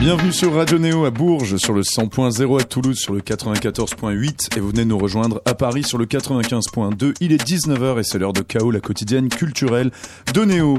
Bienvenue sur Radio Néo à Bourges, sur le 100.0 à Toulouse, sur le 94.8 et vous venez nous rejoindre à Paris sur le 95.2. Il est 19h et c'est l'heure de Chaos, la quotidienne culturelle de Néo.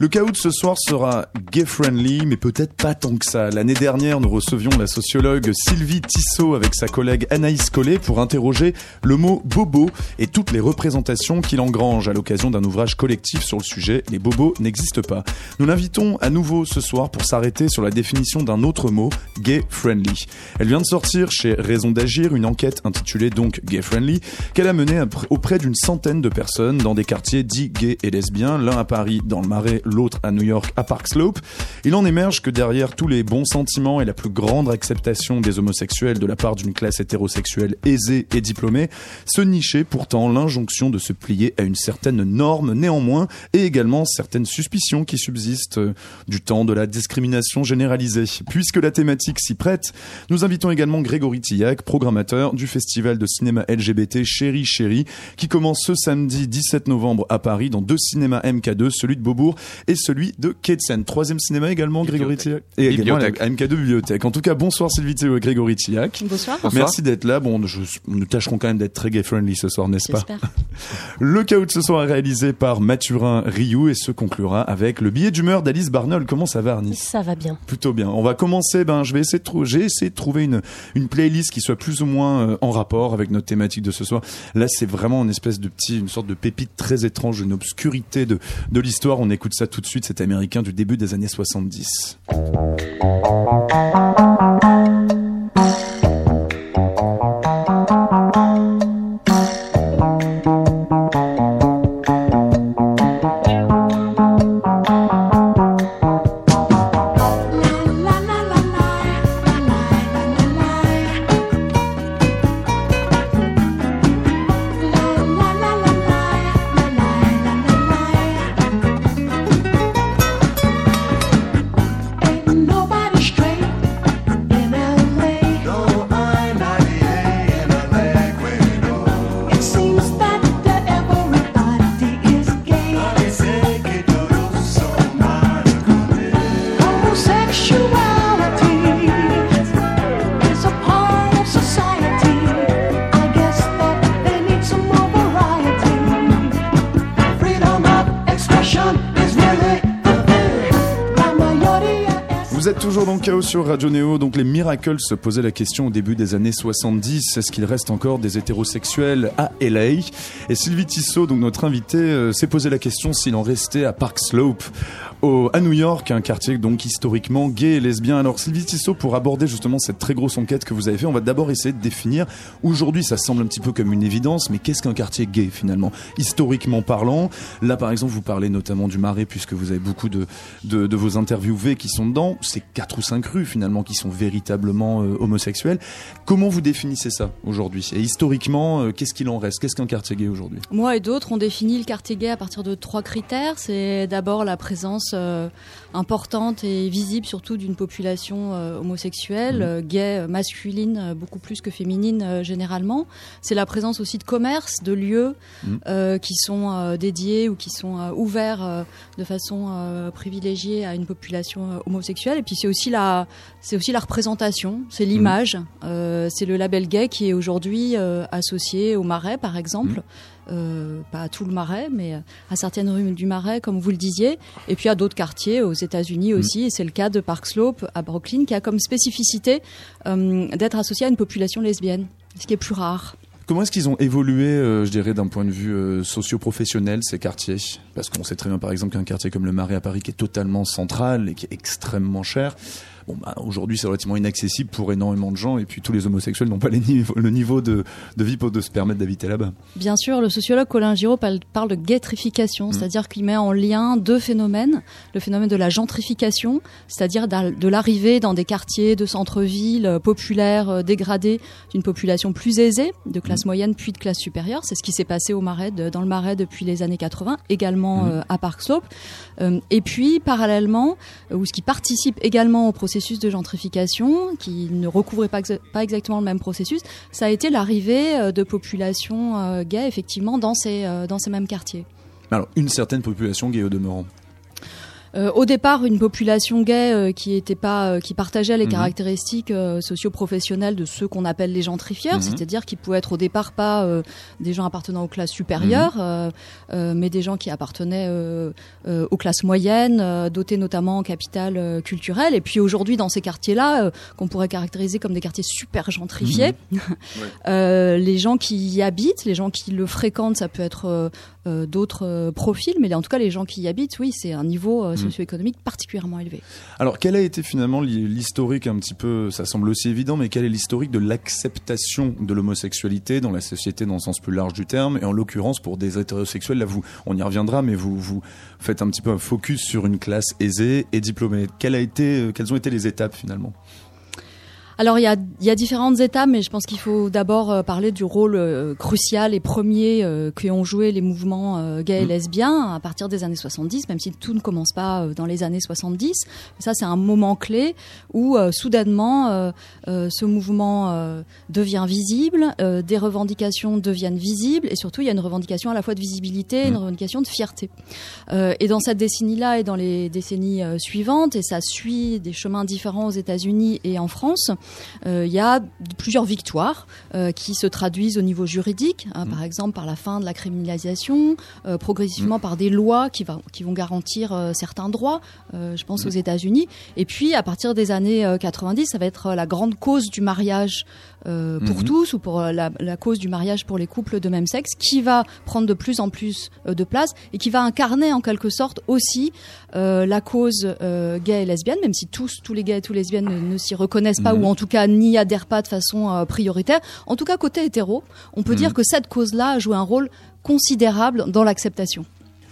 Le chaos de ce soir sera gay-friendly, mais peut-être pas tant que ça. L'année dernière, nous recevions la sociologue Sylvie Tissot avec sa collègue Anaïs Collet pour interroger le mot bobo et toutes les représentations qu'il engrange à l'occasion d'un ouvrage collectif sur le sujet. Les bobos n'existent pas. Nous l'invitons à nouveau ce soir pour s'arrêter sur la définition d'un autre mot, gay-friendly. Elle vient de sortir chez Raison d'agir une enquête intitulée donc gay-friendly qu'elle a menée auprès d'une centaine de personnes dans des quartiers dits gays et lesbiens, l'un à Paris dans le Marais, l'autre à New York à Park Slope. Il en émerge que derrière tous les bons sentiments et la plus grande acceptation des homosexuels de la part d'une classe hétérosexuelle aisée et diplômée, se nichait pourtant l'injonction de se plier à une certaine norme néanmoins et également certaines suspicions qui subsistent euh, du temps de la discrimination généralisée. Puisque la thématique s'y prête, nous invitons également Grégory Tillac, programmateur du festival de cinéma LGBT Chéri Chéri, qui commence ce samedi 17 novembre à Paris dans deux cinémas MK2, celui de Beaubourg et celui de Ketsen. Troisième cinéma également, Grégory Tillac. Et également MK2 Bibliothèque. En tout cas, bonsoir Sylvie Théo et Grégory Tillac. Bonsoir. Merci d'être là. Bon, je, nous tâcherons quand même d'être très gay-friendly ce soir, n'est-ce pas Le chaos de ce soir est réalisé par Mathurin Rioux et se conclura avec le billet d'humeur d'Alice Barnol. Comment ça va, Arnie? Ça va bien. Plutôt bien. On va commencer, ben, je vais essayer de j'ai essayé de trouver une, une playlist qui soit plus ou moins euh, en rapport avec notre thématique de ce soir. Là, c'est vraiment une espèce de petit, une sorte de pépite très étrange, une obscurité de, de l'histoire. On écoute ça tout de suite. C'est américain du début des années 70. Radio Néo, donc les Miracles se posaient la question au début des années 70, est-ce qu'il reste encore des hétérosexuels à LA Et Sylvie Tissot, donc notre invitée, euh, s'est posé la question s'il en restait à Park Slope à New York, un quartier donc historiquement gay et lesbien. Alors Sylvie Tissot, pour aborder justement cette très grosse enquête que vous avez fait, on va d'abord essayer de définir. Aujourd'hui, ça semble un petit peu comme une évidence, mais qu'est-ce qu'un quartier gay finalement, historiquement parlant Là, par exemple, vous parlez notamment du Marais, puisque vous avez beaucoup de, de, de vos interviewés qui sont dedans. C'est quatre ou cinq rues finalement qui sont véritablement euh, homosexuelles. Comment vous définissez ça aujourd'hui? Et historiquement, euh, qu'est-ce qu'il en reste? Qu'est-ce qu'un quartier gay aujourd'hui? Moi et d'autres, on définit le quartier gay à partir de trois critères. C'est d'abord la présence euh, importante et visible surtout d'une population euh, homosexuelle, mmh. euh, gay, masculine, beaucoup plus que féminine généralement. C'est la présence aussi de commerces, de lieux mmh. qui sont dédiés ou qui sont ouverts de façon privilégiée à une population homosexuelle. Et puis c'est aussi la, c'est aussi la représentation, c'est mmh. l'image, c'est le label gay qui est aujourd'hui associé au Marais par exemple. Euh, pas à tout le Marais, mais à certaines rues du Marais, comme vous le disiez, et puis à d'autres quartiers aux États-Unis mm. aussi. Et c'est le cas de Park Slope à Brooklyn, qui a comme spécificité euh, d'être associé à une population lesbienne, ce qui est plus rare. Comment est-ce qu'ils ont évolué, euh, je dirais, d'un point de vue socio-professionnel, ces quartiers? Parce qu'on sait très bien, par exemple, qu'un quartier comme le Marais à Paris, qui est totalement central et qui est extrêmement cher, Bon, bah, aujourd'hui, c'est relativement inaccessible pour énormément de gens, et puis tous les homosexuels n'ont pas le niveau de, vie pour de se permettre d'habiter là-bas. Bien sûr, le sociologue Colin Giraud parle de gaytrification, mmh. c'est-à-dire qu'il met en lien deux phénomènes. Le phénomène de la gentrification, c'est-à-dire de l'arrivée dans des quartiers de centre-ville euh, populaires, euh, dégradés, d'une population plus aisée, de classe mmh. moyenne puis de classe supérieure. C'est ce qui s'est passé au Marais, dans le Marais depuis les années 80, également mmh. euh, à Park Slope. et puis, parallèlement, ou ce qui participe également au processus processus de gentrification, qui ne recouvrait pas, pas exactement le même processus, ça a été l'arrivée de populations gays, effectivement, dans ces, dans ces mêmes quartiers. Alors, une certaine population gay au demeurant. Euh, au départ, une population gay euh, qui était pas, euh, qui partageait les mhm. caractéristiques socio-professionnelles de ceux qu'on appelle les gentrifieurs, mhm. c'est-à-dire qui pouvaient être au départ pas des gens appartenant aux classes supérieures, mhm. mais des gens qui appartenaient aux classes moyennes, dotés notamment en capital culturel. Et puis aujourd'hui, dans ces quartiers-là, qu'on pourrait caractériser comme des quartiers super gentrifiés, les gens qui y habitent, les gens qui le fréquentent, ça peut être d'autres profils, mais en tout cas, les gens qui y habitent, oui, c'est un niveau Mm. socio-économique particulièrement élevé. Alors, quel a été finalement l'historique un petit peu, ça semble aussi évident, mais quel est l'historique de l'acceptation de l'homosexualité dans la société dans le sens plus large du terme, et en l'occurrence pour des hétérosexuels, là vous, on y reviendra, mais vous, vous faites un petit peu un focus sur une classe aisée et diplômée. Quelle a été, euh, quelles ont été les étapes finalement? Alors il y a, y a, différentes étapes, mais je pense qu'il faut d'abord euh, parler du rôle euh, crucial et premier euh, ont joué les mouvements gays et mmh. lesbiens à partir des années 70, même si tout ne commence pas dans les années 70. Ça c'est un moment clé où soudainement ce mouvement devient visible, des revendications deviennent visibles et surtout il y a une revendication à la fois de visibilité et une mmh. revendication de fierté. et dans cette décennie-là et dans les décennies suivantes, et ça suit des chemins différents aux États-Unis et en France, il y a plusieurs victoires euh, qui se traduisent au niveau juridique, hein, mm. par exemple par la fin de la criminalisation, euh, progressivement mm. par des lois qui, va, qui vont garantir certains droits, je pense aux mm. États-Unis. Et puis à partir des années 90, ça va être la grande cause du mariage euh, pour mhm. tous ou pour euh, la, la, cause du mariage pour les couples de même sexe qui va prendre de plus en plus euh, de place et qui va incarner en quelque sorte aussi euh, la cause gay et lesbienne, même si tous, tous les gays et tous les lesbiennes ne, s'y reconnaissent pas mhm. ou en tout cas n'y adhèrent pas de façon prioritaire. En tout cas, côté hétéro, on peut mhm. dire que cette cause-là a joué un rôle considérable dans l'acceptation.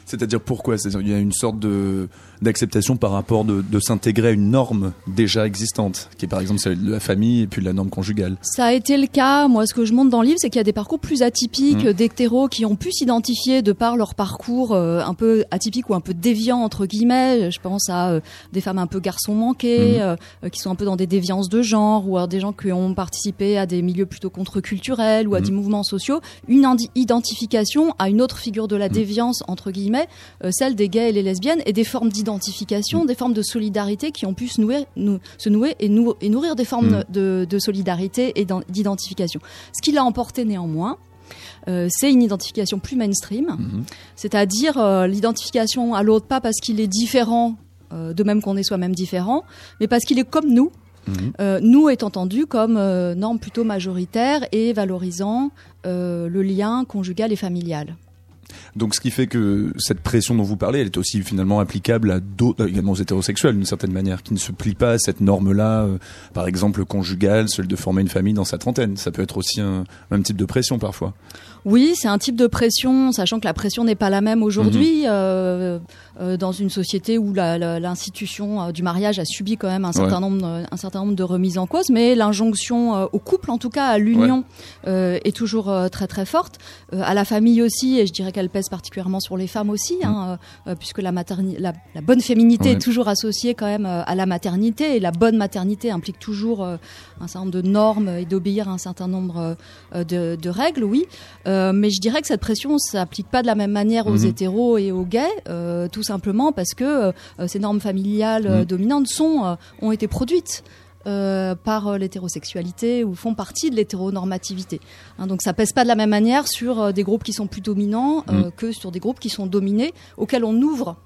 C'est-à-dire pourquoi? Il y a une sorte de d'acceptation par rapport de, de s'intégrer à une norme déjà existante, qui est par exemple celle de la famille et puis de la norme conjugale. Ça a été le cas. Moi, ce que je montre dans le livre, c'est qu'il y a des parcours plus atypiques mmh. d'hétéros qui ont pu s'identifier de par leur parcours euh, un peu atypique ou un peu déviant entre guillemets. Je pense à euh, des femmes un peu garçons manqués, mmh. euh, qui sont un peu dans des déviances de genre, ou à des gens qui ont participé à des milieux plutôt contre-culturels ou à mmh. des mouvements sociaux. Une identification à une autre figure de la déviance entre guillemets, celle des gays et les lesbiennes, et des formes d'identité identification, mm. des formes de solidarité qui ont pu se nouer, se nouer et, nourrir des formes mm. de, solidarité et d'identification. Ce qui l'a emporté néanmoins, euh, c'est une identification plus mainstream, mm-hmm. c'est-à-dire euh, l'identification à l'autre pas parce qu'il est différent, euh, de même qu'on est soi-même différent, mais parce qu'il est comme nous, mm-hmm. nous est entendu comme norme plutôt majoritaire et valorisant le lien conjugal et familial. Donc ce qui fait que cette pression dont vous parlez, elle est aussi finalement applicable à d'autres, également aux hétérosexuels d'une certaine manière, qui ne se plient pas à cette norme-là, euh, par exemple conjugale, celle de former une famille dans sa trentaine. Ça peut être aussi un même type de pression parfois. Oui, c'est un type de pression, sachant que la pression n'est pas la même aujourd'hui mhm. euh, euh, dans une société où l'institution euh, du mariage a subi quand même un certain nombre, un certain nombre de remises en cause, mais l'injonction au couple, en tout cas à l'union, est toujours très très forte. à la famille aussi, et je dirais qu'elle pèse particulièrement sur les femmes aussi, hein, mhm. puisque la, la, la, bonne féminité est toujours associée quand même à la maternité, et la bonne maternité implique toujours un certain nombre de normes et d'obéir à un certain nombre de, de règles, oui. Euh, mais je dirais que cette pression s'applique pas de la même manière aux mhm. hétéros et aux gays, euh, tout simplement parce que euh, ces normes familiales mhm. dominantes sont ont été produites. par l'hétérosexualité ou font partie de l'hétéronormativité. Hein, donc ça pèse pas de la même manière sur des groupes qui sont plus dominants mhm. que sur des groupes qui sont dominés, auxquels on ouvre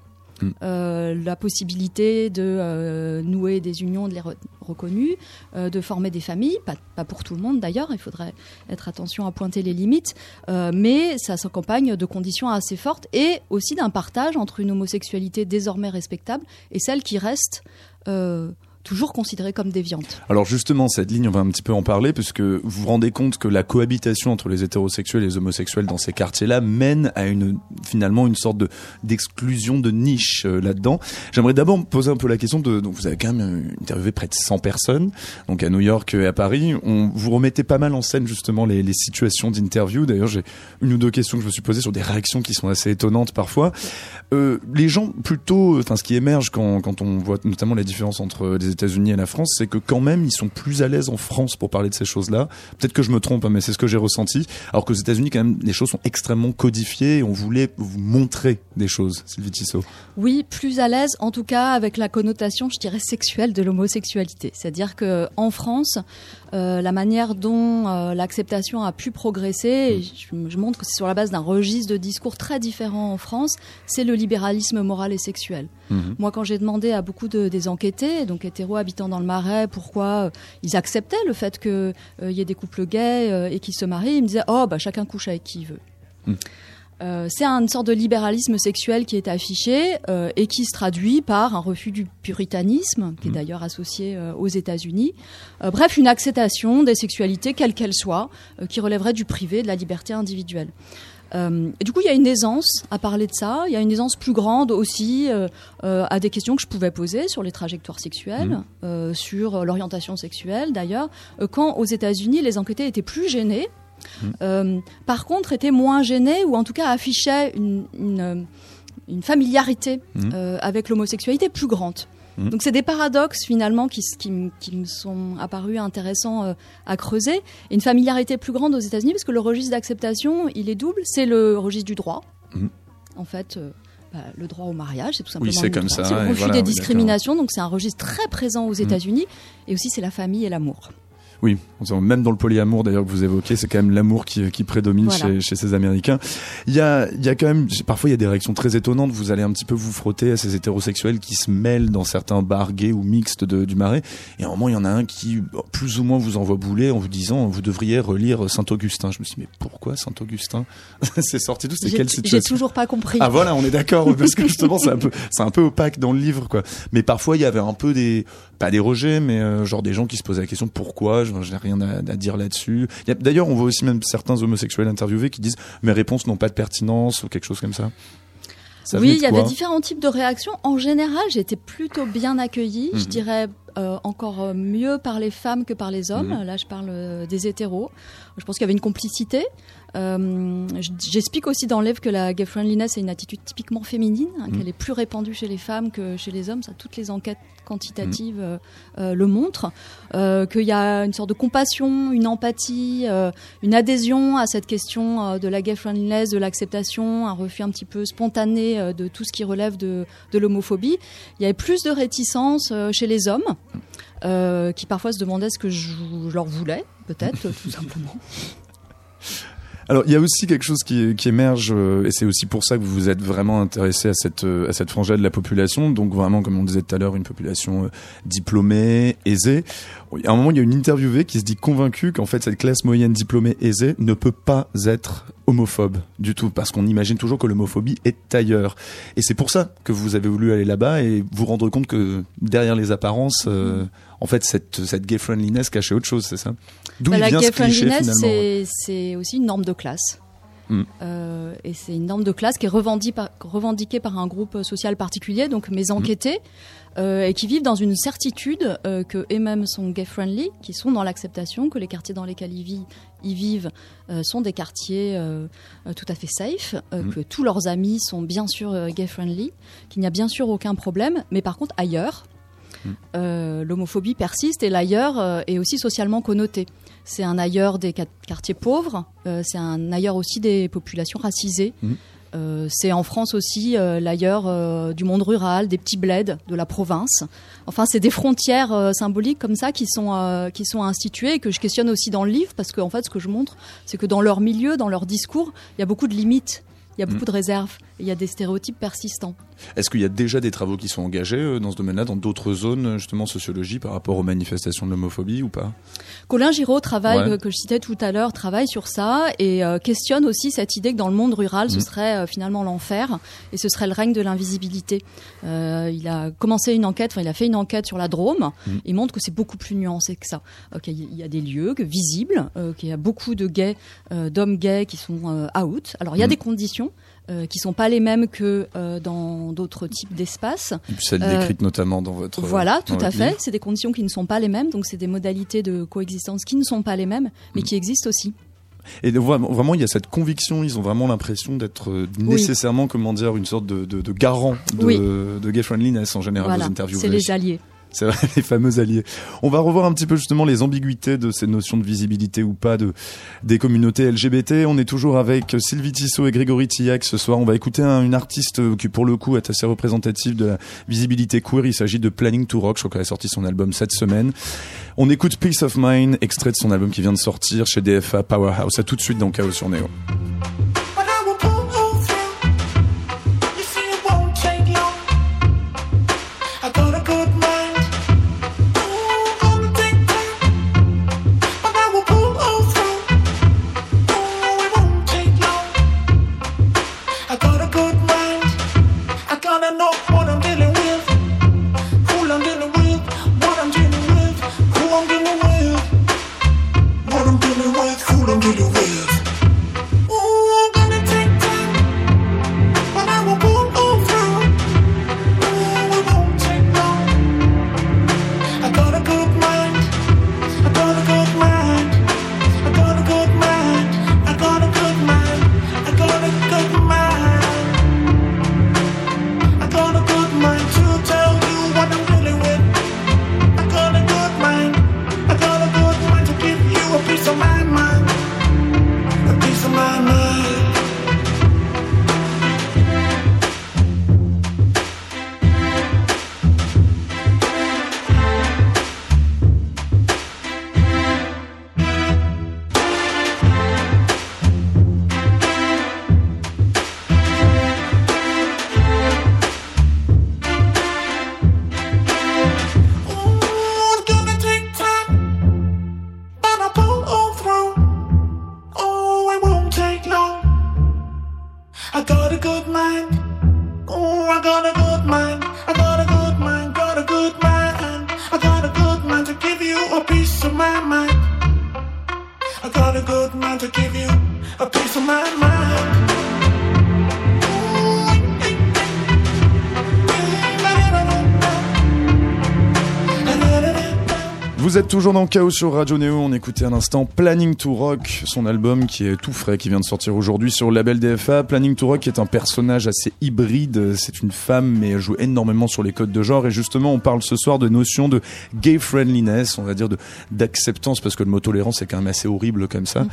Mm. Euh, la possibilité de euh, nouer des unions, de les reconnues, euh, de former des familles, pas, pour tout le monde d'ailleurs, il faudrait être attention à pointer les limites, mais ça s'accompagne de conditions assez fortes et aussi d'un partage entre une homosexualité désormais respectable et celle qui reste toujours considérée comme déviante. Alors justement, cette ligne, on va un petit peu en parler, puisque vous vous rendez compte que la cohabitation entre les hétérosexuels et les homosexuels dans ces quartiers-là mène à une finalement une sorte de d'exclusion de niche là-dedans. J'aimerais d'abord poser un peu la question de donc vous avez quand même interviewé près de 100 personnes donc à New York et à Paris. Vous remettez pas mal en scène justement les, situations d'interview. D'ailleurs, j'ai une ou deux questions que je me suis posées sur des réactions qui sont assez étonnantes parfois. Euh, les gens plutôt, enfin ce qui émerge quand, quand on voit notamment la différence entre les États-Unis et la France, c'est que quand même ils sont plus à l'aise en France pour parler de ces choses-là. Peut-être que je me trompe, hein, mais c'est ce que j'ai ressenti. Alors qu'aux États-Unis, quand même, les choses sont extrêmement codifiées et on voulait vous montrer des choses, Sylvie Tissot. Oui, plus à l'aise, en tout cas avec la connotation, je dirais, sexuelle de l'homosexualité. C'est-à-dire que en France, euh, la manière dont euh, l'acceptation a pu progresser, je, je montre que c'est sur la base d'un registre de discours très différent en France, c'est le libéralisme moral et sexuel. Mhm. Moi, quand j'ai demandé à beaucoup de, des enquêtés, donc hétéros habitant dans le Marais, pourquoi euh, ils acceptaient le fait qu'il y ait des couples gays et qu'ils se marient, ils me disaient Oh, bah, chacun couche avec qui il veut. Mhm. Euh, c'est une sorte de libéralisme sexuel qui est affiché euh, et qui se traduit par un refus du puritanisme, qui est Mhm. d'ailleurs associé euh, aux États-Unis. Bref, une acceptation des sexualités, quelles qu'elles soient, qui relèverait du privé, de la liberté individuelle. Et du coup, il y a une aisance à parler de ça. Il y a une aisance plus grande aussi à des questions que je pouvais poser sur les trajectoires sexuelles, euh, sur l'orientation sexuelle d'ailleurs. Quand aux États-Unis, les enquêtés étaient plus gênés. Euh, par contre, étaient moins gênés ou en tout cas affichaient une, une, une familiarité Mhm. euh, avec l'homosexualité plus grande. Mhm. Donc c'est des paradoxes finalement qui, me sont apparus intéressants euh, à creuser. Et une familiarité plus grande aux États-Unis parce que le registre d'acceptation, il est double. C'est le registre du droit. Mhm. En fait, euh, bah, le droit au mariage, c'est tout simplement Oui, c'est comme droit. ça, C'est le et refus voilà, des oui, discriminations. Donc c'est un registre très présent aux États-Unis. Et aussi c'est la famille et l'amour. Oui, même dans le polyamour d'ailleurs que vous évoquez, c'est quand même l'amour qui, qui prédomine Voilà. chez, chez ces Américains. Il y a, il y a quand même, parfois il y a des réactions très étonnantes. Vous allez un petit peu vous frotter à ces hétérosexuels qui se mêlent dans certains bars gays ou mixtes de- du Marais. Et à un moment, il y en a un qui, plus ou moins, vous envoie bouler en vous disant, vous devriez relire Saint-Augustin. Je me suis dit, mais pourquoi Saint-Augustin C'est sorti d'où C'est J'ai quelle j'ai situation toujours pas compris. ah voilà, on est d'accord parce que justement c'est un peu c'est un peu opaque dans le livre quoi. Mais parfois il y avait un peu des pas des rejets mais euh, genre des gens qui se posaient la question pourquoi, je j'ai rien à, à dire là-dessus. D'ailleurs, on voit aussi même certains homosexuels interviewés qui disent mes réponses n'ont pas de pertinence ou quelque chose comme ça. Oui, il y avait différents types de réactions. En général, j'étais plutôt bien accueillie. Je Mhm. dirais euh, encore euh, mieux par les femmes que par les hommes. Mhm. Là, je parle euh, des hétéros. Je pense qu'il y avait une complicité. Euh, J'explique aussi dans le livre que la gay friendliness est une attitude typiquement féminine, hein, Mhm. qu'elle est plus répandue chez les femmes que chez les hommes. Ça, toutes les enquêtes quantitatives euh, euh, le montrent. Euh, Qu'il y a une sorte de compassion, une empathie, une adhésion à cette question de la gay friendliness, de l'acceptation, un refus un petit peu spontané de tout ce qui relève de, de l'homophobie. Il y avait plus de réticence chez les hommes. qui parfois se demandaient ce que je, je leur voulais, peut-être, tout simplement. Alors, il y a aussi quelque chose qui, qui émerge, euh, et c'est aussi pour ça que vous vous êtes vraiment intéressé à cette, euh, à cette frange de la population. Donc, vraiment, comme on disait tout à l'heure, une population euh, diplômée, aisée. À un moment, il y a une interviewée qui se dit convaincue qu'en fait, cette classe moyenne diplômée aisée ne peut pas être homophobe du tout, parce qu'on imagine toujours que l'homophobie est ailleurs. Et c'est pour ça que vous avez voulu aller là-bas et vous rendre compte que derrière les apparences, euh, en fait, cette, cette gay friendliness cachait autre chose, c'est ça D'où Bah, il la vient gay ce cliché finalement c'est c'est aussi une norme de classe. Mm. Euh, et c'est une norme de classe qui est revendiquée par, revendiquée par un groupe social particulier, donc mes enquêtés, euh, et qui vivent dans une certitude euh, que eux-mêmes sont gay-friendly, qui sont dans l'acceptation, que les quartiers dans lesquels ils vivent, ils vivent euh, sont des quartiers tout à fait safe, euh, Mm. que tous leurs amis sont bien sûr gay-friendly, qu'il n'y a bien sûr aucun problème, mais par contre ailleurs. Euh, l'homophobie persiste et l'ailleurs euh, est aussi socialement connoté. C'est un ailleurs des quartiers pauvres, euh, c'est un ailleurs aussi des populations racisées. Mhm. Euh, c'est en France aussi euh, l'ailleurs euh, du monde rural, des petits bleds de la province. Enfin, c'est des frontières symboliques comme ça qui sont qui sont instituées et que je questionne aussi dans le livre parce qu'en fait, ce que je montre, c'est que dans leur milieu, dans leur discours, il y a beaucoup de limites, il y a beaucoup de réserves, il y a des stéréotypes persistants. Est-ce qu'il y a déjà des travaux qui sont engagés euh, dans ce domaine-là, dans d'autres zones, euh, justement, sociologie, par rapport aux manifestations de l'homophobie ou pas? Colin Giraud travaille, Ouais. euh, que je citais tout à l'heure, travaille sur ça et questionne aussi cette idée que dans le monde rural, ce Mhm. serait finalement l'enfer et ce serait le règne de l'invisibilité. Euh, il a commencé une enquête, enfin il a fait une enquête sur la Drôme. Mhm. Il montre que c'est beaucoup plus nuancé que ça. Il y a des lieux que- visibles, euh, qu'il y a beaucoup de gays, euh, d'hommes gays qui sont out. Alors il y a Mhm. des conditions. Euh, qui sont pas les mêmes que euh, dans d'autres types d'espaces. Celles décrites notamment dans votre Voilà, tout à fait. C'est des conditions qui ne sont pas les mêmes, donc c'est des modalités de coexistence qui ne sont pas les mêmes, mais qui existent aussi. Et vraiment, il y a cette conviction, ils ont vraiment l'impression d'être euh, nécessairement, comment dire, une sorte de, de, de garant de, Oui. de gay friendliness en général, Voilà, vos interviews. c'est les alliés. C'est vrai, les fameux alliés. On va revoir un petit peu justement les ambiguïtés de ces notions de visibilité ou pas de des communautés LGBT. On est toujours avec Sylvie Tissot et Grégory Tillac ce soir. On va écouter un- une artiste qui pour le coup est assez représentative de la visibilité queer. Il s'agit de Planning to Rock. Je crois qu'elle a sorti son album cette semaine. On écoute Peace of Mind, extrait de son album qui vient de sortir chez DFA Powerhouse. À tout de suite dans Chaos sur Neo. Vous êtes toujours dans Chaos sur Radio Neo. On écoutait à l'instant Planning to Rock, son album qui est tout frais, qui vient de sortir aujourd'hui sur le label DFA. Planning to Rock est un personnage assez hybride. C'est une femme, mais elle joue énormément sur les codes de genre. Et justement, on parle ce soir de notion de gay friendliness, on va dire d'acceptance, parce que le mot tolérance c'est quand même assez horrible comme ça.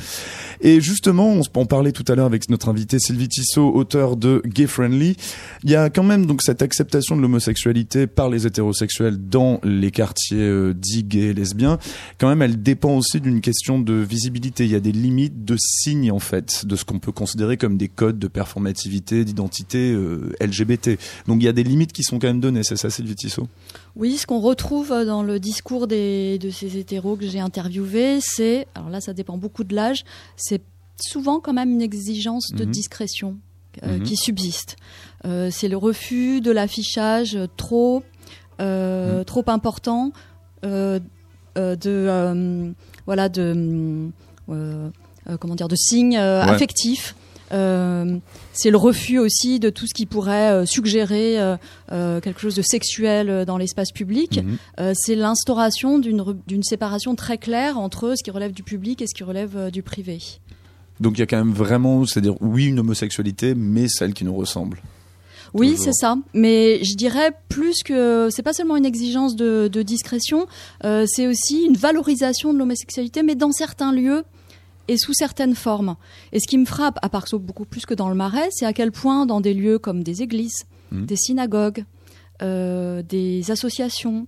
Et justement, on, on parlait tout à l'heure avec notre invité Sylvie Tissot, auteur de Gay Friendly. Il y a quand même donc cette acceptation de l'homosexualité par les hétérosexuels dans les quartiers euh, dits gays lesbiens. Quand même, elle dépend aussi d'une question de visibilité. Il y a des limites de signes en fait, de ce qu'on peut considérer comme des codes de performativité, d'identité euh, LGBT. Donc il y a des limites qui sont quand même données. C'est ça, Sylvie Tissot? Oui, ce qu'on retrouve dans le discours des, de ces hétéros que j'ai interviewés, c'est, alors là ça dépend beaucoup de l'âge, c'est souvent quand même une exigence de Mhm. discrétion euh, Mhm. qui subsiste. Euh, c'est le refus de l'affichage trop, euh, Mhm. trop important de, euh, voilà, de, euh, euh, comment dire, de signes euh, Ouais. affectifs. Euh, c'est le refus aussi de tout ce qui pourrait euh, suggérer euh, euh, quelque chose de sexuel euh, dans l'espace public. Mhm. Euh, c'est l'instauration d'une séparation très claire entre ce qui relève du public et ce qui relève euh, du privé. Donc il y a quand même vraiment, c'est-à-dire oui une homosexualité, mais celle qui nous ressemble. Oui, c'est ça. Mais je dirais plus que c'est pas seulement une exigence de, de discrétion, euh, c'est aussi une valorisation de l'homosexualité, mais dans certains lieux et sous certaines formes. Et ce qui me frappe, à part beaucoup plus que dans le Marais, c'est à quel point dans des lieux comme des églises, Mhm. des synagogues, euh, des associations,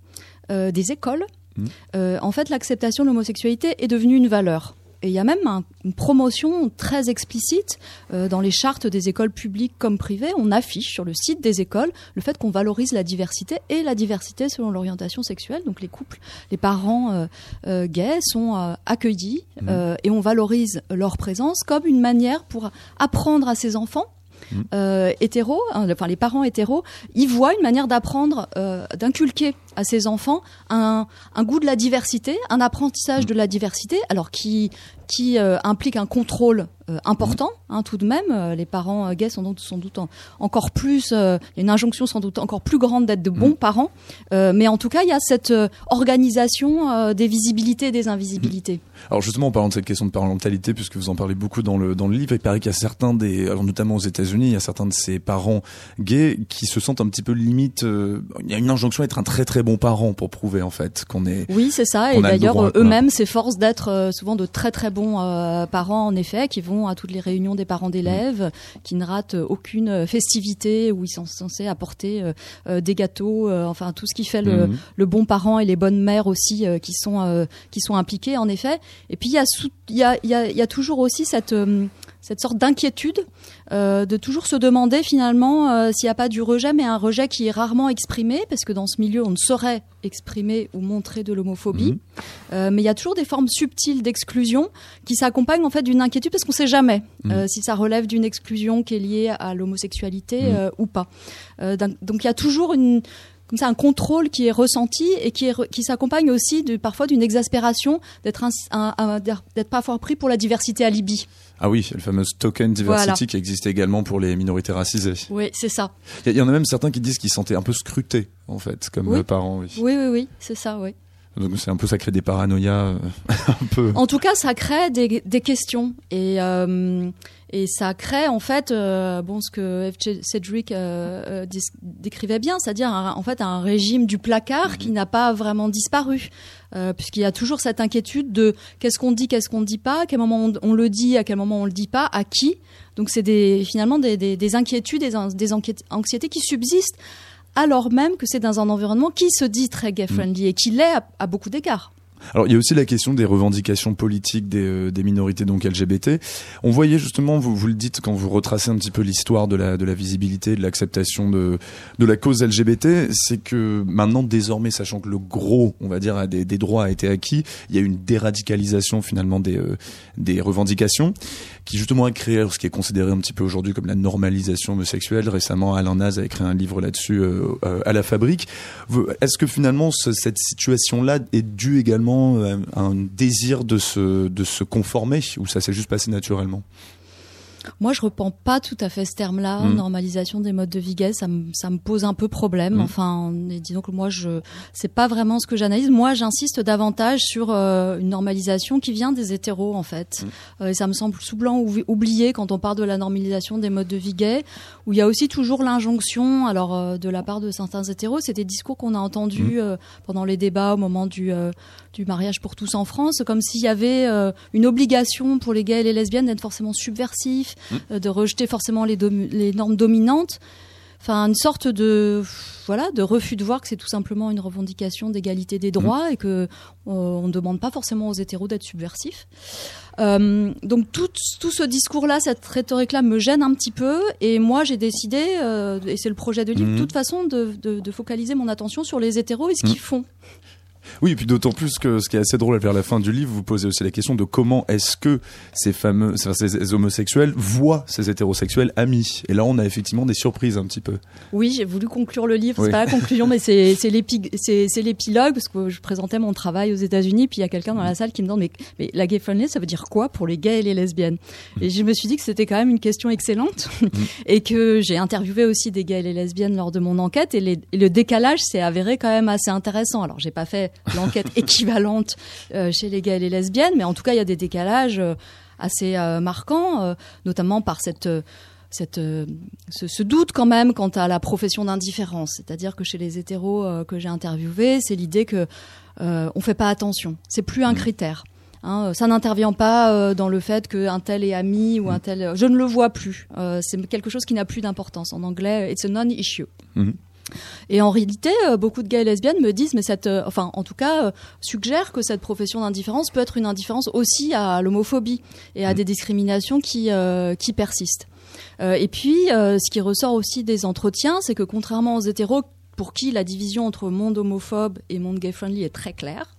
euh, des écoles, Mhm. euh, en fait, l'acceptation de l'homosexualité est devenue une valeur. Et il y a même un- une promotion très explicite euh, dans les chartes des écoles publiques comme privées. On affiche sur le site des écoles le fait qu'on valorise la diversité et la diversité selon l'orientation sexuelle. Donc les couples, les parents euh, euh, gays sont accueillis euh, et on valorise leur présence comme une manière pour apprendre à ses enfants euh, hétéros, hein, enfin les parents hétéros, ils voient une manière d'apprendre, euh, d'inculquer à ses enfants un, un goût de la diversité, un apprentissage de la diversité, alors qui qui euh, implique un contrôle euh, important, hein, tout de même. Euh, les parents gays sont donc sans doute en- encore plus, euh, il y a une injonction sans doute encore plus grande d'être de bons parents, Euh, mais en tout cas, il y a cette organisation des visibilités et des invisibilités. Alors justement, en parlant de cette question de parentalité, puisque vous en parlez beaucoup dans le dans le livre, il paraît qu'il y a certains des, alors notamment aux États-Unis, il y a certains de ces parents gays qui se sentent un petit peu limite. il y a une injonction à être un très très bon parent pour prouver en fait qu'on est. Oui, c'est ça. Et d'ailleurs, eux-mêmes s'efforcent d'être euh, souvent de très très bons euh, parents, en effet, qui vont à toutes les réunions des parents d'élèves, qui ne ratent euh, aucune festivité où ils sont censés apporter des gâteaux, enfin tout ce qui fait le, Mhm. le bon parent et les bonnes mères aussi qui sont qui sont impliquées, en effet. Et puis il y a il y a, il y a, il y a toujours aussi cette cette sorte d'inquiétude euh, de toujours se demander finalement euh, s'il n'y a pas du rejet, mais un rejet qui est rarement exprimé, parce que dans ce milieu, on ne saurait exprimer ou montrer de l'homophobie. Mhm. Euh, mais il y a toujours des formes subtiles d'exclusion qui s'accompagnent en fait d'une inquiétude, parce qu'on ne sait jamais Mhm. si ça relève d'une exclusion qui est liée à l'homosexualité Mhm. ou pas. Donc il y a toujours une comme ça un contrôle qui est ressenti et qui, est qui s'accompagne aussi de, parfois d'une exaspération d'être d'être parfois pris pour la diversité alibi. Ah oui, le fameux token diversity Voilà. qui existe également pour les minorités racisées. Oui, c'est ça. Il y, en a même certains qui disent qu'ils se sentaient un peu scrutés en fait comme Oui. parents. Oui. Oui, oui, oui, c'est ça, oui. Donc c'est un peu ça crée des paranoïas euh, un peu. En tout cas, ça crée des, des questions et euh, et ça crée en fait euh, bon ce que F. Cedric euh, décrivait bien, c'est-à-dire un- en fait un régime du placard qui n'a pas vraiment disparu. Puisqu'il y a toujours cette inquiétude de qu'est-ce qu'on dit, qu'est-ce qu'on ne dit pas, à quel moment on, on le dit, à quel moment on le dit pas, à qui. Donc c'est des, finalement des, des, des inquiétudes, des, anxiétés qui subsistent alors même que c'est dans un environnement qui se dit très gay-friendly et qui l'est à, beaucoup d'égards. Alors il y a aussi la question des revendications politiques des, euh, minorités donc LGBT. On voyait justement, vous, vous le dites quand vous retracez un petit peu l'histoire de la, de la visibilité, de l'acceptation de, la cause LGBT, c'est que maintenant désormais, sachant que le gros, on va dire, des, droits a été acquis, il y a une déradicalisation finalement des, euh, des revendications qui justement a créé ce qui est considéré un petit peu aujourd'hui comme la normalisation homosexuelle. Récemment, Alain Naz a écrit un livre là-dessus euh, euh, à la fabrique. Est-ce que finalement ce- cette situation-là est due également à un désir de se, de se conformer ou ça s'est juste passé naturellement? Moi, je reprends pas tout à fait ce terme-là, Mm. normalisation des modes de vie gay. Ça me, ça me pose un peu problème. Mm. Enfin, disons que moi, je, c'est pas vraiment ce que j'analyse. Moi, j'insiste davantage sur euh, une normalisation qui vient des hétéros, en fait. Mm. Euh, et ça me semble souvent ou- oublié quand on parle de la normalisation des modes de vie gay, où il y a aussi toujours l'injonction, alors euh, de la part de certains hétéros, c'est des discours qu'on a entendus pendant les débats au moment du, du mariage pour tous en France, comme s'il y avait une obligation pour les gays et les lesbiennes d'être forcément subversifs, euh, de rejeter forcément les, normes dominantes. Enfin, une sorte de voilà de refus de voir que c'est tout simplement une revendication d'égalité des droits et que euh, on ne demande pas forcément aux hétéros d'être subversifs. Euh, donc tout, tout ce discours-là, cette rhétorique-là me gêne un petit peu et moi j'ai décidé, euh, et c'est le projet de livre, Mhm. de toute façon de, de, de focaliser mon attention sur les hétéros et ce qu'ils font. Oui, et puis d'autant plus que ce qui est assez drôle vers la fin du livre, vous posez aussi la question de comment est-ce que ces fameux, enfin, ces homosexuels voient ces hétérosexuels amis. Et là, on a effectivement des surprises un petit peu. Oui, j'ai voulu conclure le livre. Oui. C'est pas la conclusion, mais c'est c'est l'épi- c'est c'est l'épilogue parce que je présentais mon travail aux États-Unis, puis il y a quelqu'un dans la salle qui me demande mais, mais la gay friendly, ça veut dire quoi pour les gays et les lesbiennes Et je me suis dit que c'était quand même une question excellente et que j'ai interviewé aussi des gays et les lesbiennes lors de mon enquête et, les- et le décalage s'est avéré quand même assez intéressant. Alors j'ai pas fait l'enquête équivalente euh, chez les gays et les lesbiennes, mais en tout cas il y a des décalages euh, assez euh, marquants, notamment par cette cette, ce, ce doute quand même quant à la profession d'indifférence. C'est-à-dire que chez les hétéros euh, que j'ai interviewés, c'est l'idée que euh, on fait pas attention. C'est plus un critère. Hein, ça n'intervient pas euh, dans le fait qu'un tel est ami ou un tel. Je ne le vois plus. C'est quelque chose qui n'a plus d'importance. En anglais, it's a non-issue. Mhm. Et en réalité, euh, beaucoup de gays et lesbiennes me disent, mais cette, euh, enfin, en tout cas, euh, suggèrent que cette profession d'indifférence peut être une indifférence aussi à l'homophobie et à des discriminations qui, euh, qui persistent. Euh, et puis, euh, ce qui ressort aussi des entretiens, c'est que contrairement aux hétéros, pour qui la division entre monde homophobe et monde gay-friendly est très claire,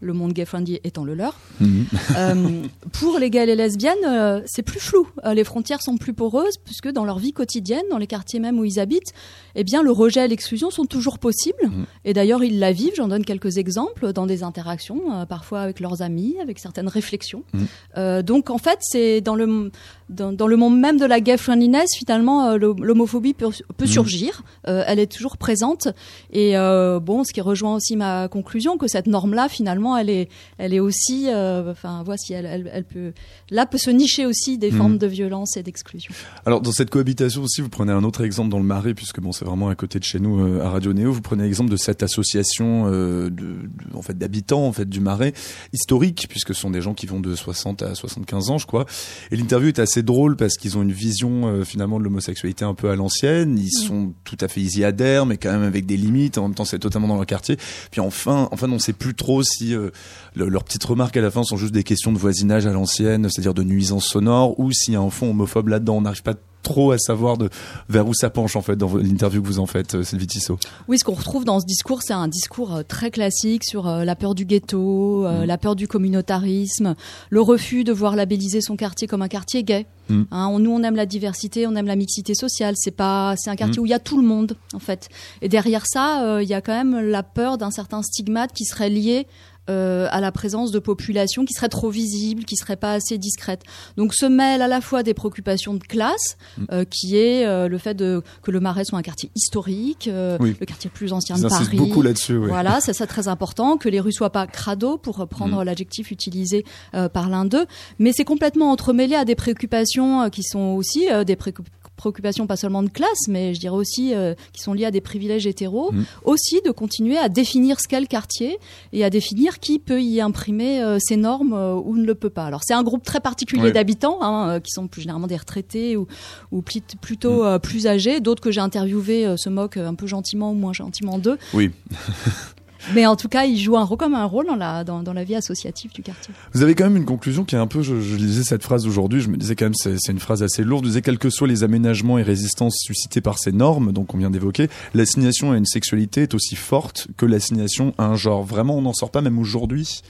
le monde gay-friendly étant le leur. Mhm. Euh, pour les gays et les lesbiennes, euh, c'est plus flou. Euh, les frontières sont plus poreuses puisque dans leur vie quotidienne, dans les quartiers même où ils habitent, eh bien, le rejet et l'exclusion sont toujours possibles. Mhm. Et d'ailleurs, ils la vivent. J'en donne quelques exemples dans des interactions, parfois avec leurs amis, avec certaines réflexions. Mhm. Donc, en fait, c'est dans le dans, dans le monde même de la gay friendliness, finalement, euh, l'ho- l'homophobie peut, peut Mhm. surgir. Euh, elle est toujours présente. Et euh, bon, ce qui rejoint aussi ma conclusion, que cette norme-là, finalement, elle est, elle est aussi, euh, enfin, voici, elle, elle, elle peut, là, peut se nicher aussi des Mhm. formes de violence et d'exclusion. Alors dans cette cohabitation aussi, vous prenez un autre exemple dans le Marais, puisque bon, c'est vraiment à côté de chez nous euh, à Radio Néo. Vous prenez l'exemple de cette association euh, de, de- en fait d'habitants en fait du Marais historique, puisque ce sont des gens qui vont de 60 à 75 ans, je crois. Et l'interview est assez drôle parce qu'ils ont une vision euh, finalement de l'homosexualité un peu à l'ancienne. Ils sont tout à fait ils y adhèrent, mais quand même avec des limites. En même temps, c'est totalement dans leur quartier. Puis enfin, enfin, on sait plus trop si euh, le- leurs petites remarques à la fin sont juste des questions de voisinage à l'ancienne, c'est-à-dire de nuisance sonore, ou s'il y a un fond homophobe là-dedans. On n'arrive pas trop à savoir de vers où ça penche en fait dans l'interview que vous en faites, euh, Sylvie Tissot. Oui, ce qu'on retrouve dans ce discours, c'est un discours euh, très classique sur euh, la peur du ghetto, Mhm. la peur du communautarisme, le refus de voir labelliser son quartier comme un quartier gay. Mhm. Hein, on- nous, on aime la diversité, on aime la mixité sociale. C'est pas, c'est un quartier Mhm. où il y a tout le monde, en fait. Et derrière ça, euh, il y a quand même la peur d'un certain stigmate qui serait lié euh, à la présence de populations qui seraient trop visibles, qui seraient pas assez discrètes. Donc se mêlent à la fois des préoccupations de classe, Mm. euh, qui est euh, le fait de que le Marais soit un quartier historique, euh, Oui. le quartier le plus ancien Ils de Paris. beaucoup là-dessus. ouais. Voilà, c'est ça très important que les rues soient pas crado pour reprendre Mm. l'adjectif utilisé euh, par l'un d'eux, mais c'est complètement entremêlé à des préoccupations euh, qui sont aussi euh, des préoccup- préoccupations pas seulement de classe, mais je dirais aussi euh, qui sont liées à des privilèges hétéros, Mm. aussi de continuer à définir ce qu'est le quartier et à définir qui peut y imprimer euh, ces normes euh, ou ne le peut pas. Alors c'est un groupe très particulier d'habitants hein, euh, qui sont plus généralement des retraités ou, Mm. plutôt euh, plus âgés. D'autres que j'ai interviewés euh, se moquent un peu gentiment ou moins gentiment d'eux. Oui. Mais en tout cas, ils jouent un rôle comme un rôle dans la, dans, dans la vie associative du quartier. Vous avez quand même une conclusion qui est un peu, je, je lisais cette phrase aujourd'hui, je me disais quand même c'est c'est une phrase assez lourde. Vous disiez quels que soient les aménagements et résistances suscités par ces normes, donc on vient d'évoquer, l'assignation à une sexualité est aussi forte que l'assignation à un genre. Vraiment, on n'en sort pas même aujourd'hui?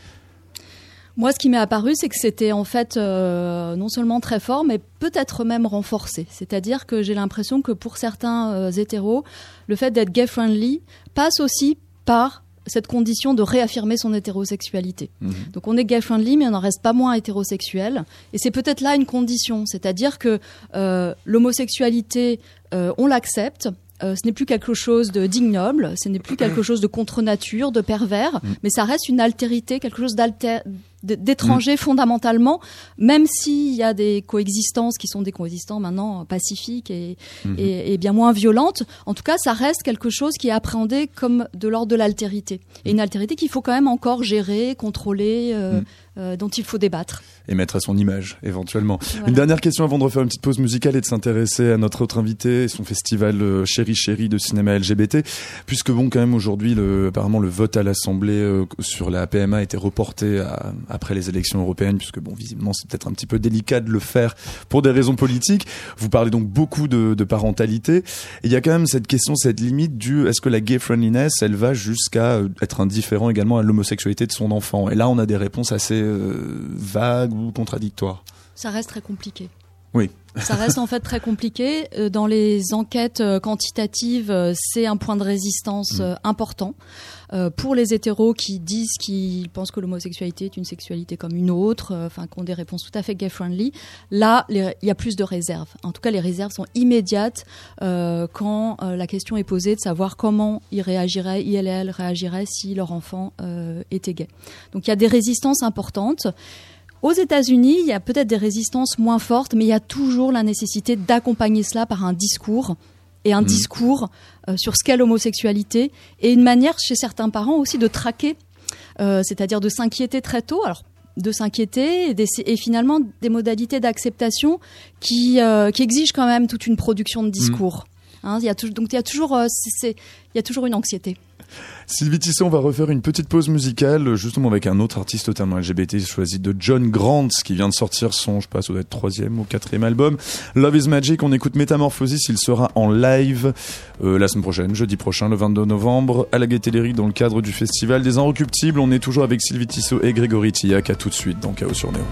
Moi, ce qui m'est apparu, c'est que c'était en fait euh, non seulement très fort, mais peut-être même renforcé. C'est-à-dire que j'ai l'impression que pour certains euh, hétéros, le fait d'être gay-friendly passe aussi par cette condition de réaffirmer son hétérosexualité. Mhm. Donc on est gay-friendly, mais on n'en reste pas moins hétérosexuel. Et c'est peut-être là une condition, c'est-à-dire que euh, l'homosexualité, euh, on l'accepte. Euh, ce n'est plus quelque chose de d'ignoble, ce n'est plus quelque chose de contre-nature, de pervers, Mm. mais ça reste une altérité, quelque chose d'alter- d- d'étranger fondamentalement, même s'il y a des coexistences qui sont des coexistants maintenant pacifiques et, Mhm. et, et bien moins violentes. En tout cas, ça reste quelque chose qui est appréhendé comme de l'ordre de l'altérité. Et une altérité qu'il faut quand même encore gérer, contrôler, euh, Mm. euh, dont il faut débattre. Et mettre à son image, éventuellement. Voilà. Une dernière question avant de refaire une petite pause musicale et de s'intéresser à notre autre invité et son festival euh, Chéri Chéri de cinéma LGBT. Puisque bon, quand même aujourd'hui, le, apparemment le vote à l'Assemblée sur la PMA a été reporté à- après les élections européennes, puisque bon, visiblement c'est peut-être un petit peu délicat de le faire pour des raisons politiques. Vous parlez donc beaucoup de, de parentalité. Et il y a quand même cette question, cette limite du est-ce que la gay friendliness, elle va jusqu'à euh, être indifférent également à l'homosexualité de son enfant? Et là, on a des réponses assez euh, vagues ou contradictoires. Ça reste très compliqué. Oui. Ça reste en fait très compliqué. Euh, Dans les enquêtes quantitatives, c'est un point de résistance Mm. important. Euh, pour les hétéros qui disent qu'ils pensent que l'homosexualité est une sexualité comme une autre, euh, enfin, qui ont des réponses tout à fait gay-friendly, là, il y a plus de réserves. En tout cas, les réserves sont immédiates euh, quand la question est posée de savoir comment ils réagiraient, elles réagiraient si leur enfant était gay. Donc il y a des résistances importantes. Aux États-Unis, il y a peut-être des résistances moins fortes, mais il y a toujours la nécessité d'accompagner cela par un discours et un Mhm. discours euh, sur ce qu'est l'homosexualité et une manière chez certains parents aussi de traquer, euh, c'est-à-dire de s'inquiéter très tôt. Alors de s'inquiéter et, finalement des modalités d'acceptation qui, euh, qui exigent quand même toute une production de discours. Hein, y a donc il y a toujours, y a toujours une anxiété. Sylvie Tisson, on va refaire une petite pause musicale, justement avec un autre artiste totalement LGBT choisi de John Grant, qui vient de sortir son, je sais pas, ça doit être troisième ou quatrième album, Love is Magic. On écoute Métamorphosis, il sera en live euh, la semaine prochaine, jeudi prochain, le 22 novembre, à la Gaîté dans le cadre du festival des Inrecuptibles. On est toujours avec Sylvie Tissot et Grégory Tillac. À tout de suite dans Chaos sur Néo.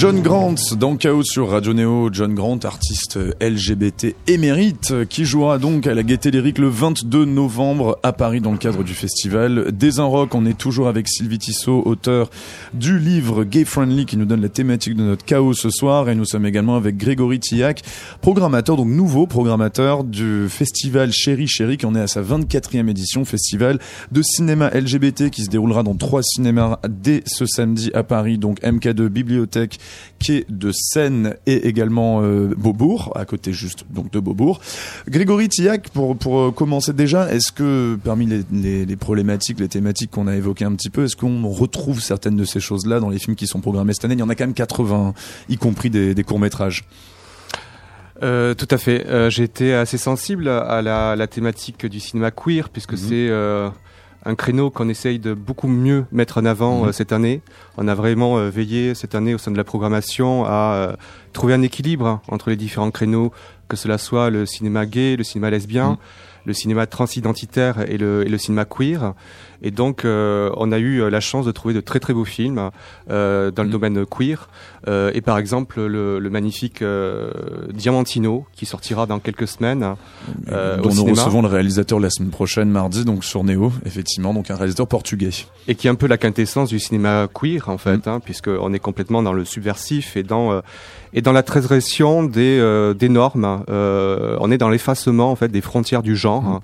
John Grant dans Chaos sur Radio Néo. John Grant, artiste LGBT émérite, qui jouera donc à la Gaîté Lyrique le 22 novembre à Paris dans le cadre du festival des Rock. On est toujours avec Sylvie Tissot, auteur du livre Gay Friendly qui nous donne la thématique de notre Chaos ce soir. Et nous sommes également avec Grégory Tillac, programmateur, donc nouveau programmateur du festival Chéri Chéri qui en est à sa 24e édition, festival de cinéma LGBT qui se déroulera dans trois cinémas dès ce samedi à Paris, donc MK2 Bibliothèque, quai de Seine et également euh, Beaubourg, à côté juste donc de Beaubourg. Grégory Tillac, pour, pour euh, commencer déjà, est-ce que parmi les, les, les problématiques, les thématiques qu'on a évoquées un petit peu, est-ce qu'on retrouve certaines de ces choses-là dans les films qui sont programmés cette année? Il y en a quand même 80, y compris des, des courts-métrages. Euh, tout à fait. Euh, J'ai été assez sensible à la, la thématique du cinéma queer, puisque Mhm. c'est euh, un créneau qu'on essaye de beaucoup mieux mettre en avant Mhm. euh, cette année. On a vraiment euh, veillé cette année au sein de la programmation à euh, trouver un équilibre entre les différents créneaux, que cela soit le cinéma gay, le cinéma lesbien, Mhm. Le cinéma transidentitaire et le, et le cinéma queer. Et donc, euh, on a eu la chance de trouver de très très beaux films euh, dans le Mm. domaine queer. Euh, et par exemple, le, le magnifique euh, Diamantino, qui sortira dans quelques semaines. Euh, dont au nous cinéma. recevons le réalisateur la semaine prochaine, mardi, donc sur Néo, effectivement, donc un réalisateur portugais. et qui est un peu la quintessence du cinéma queer en fait, hein, puisque on est complètement dans le subversif et dans euh, et dans la transgression des euh, des normes. Euh, on est dans l'effacement en fait des frontières du genre. hein.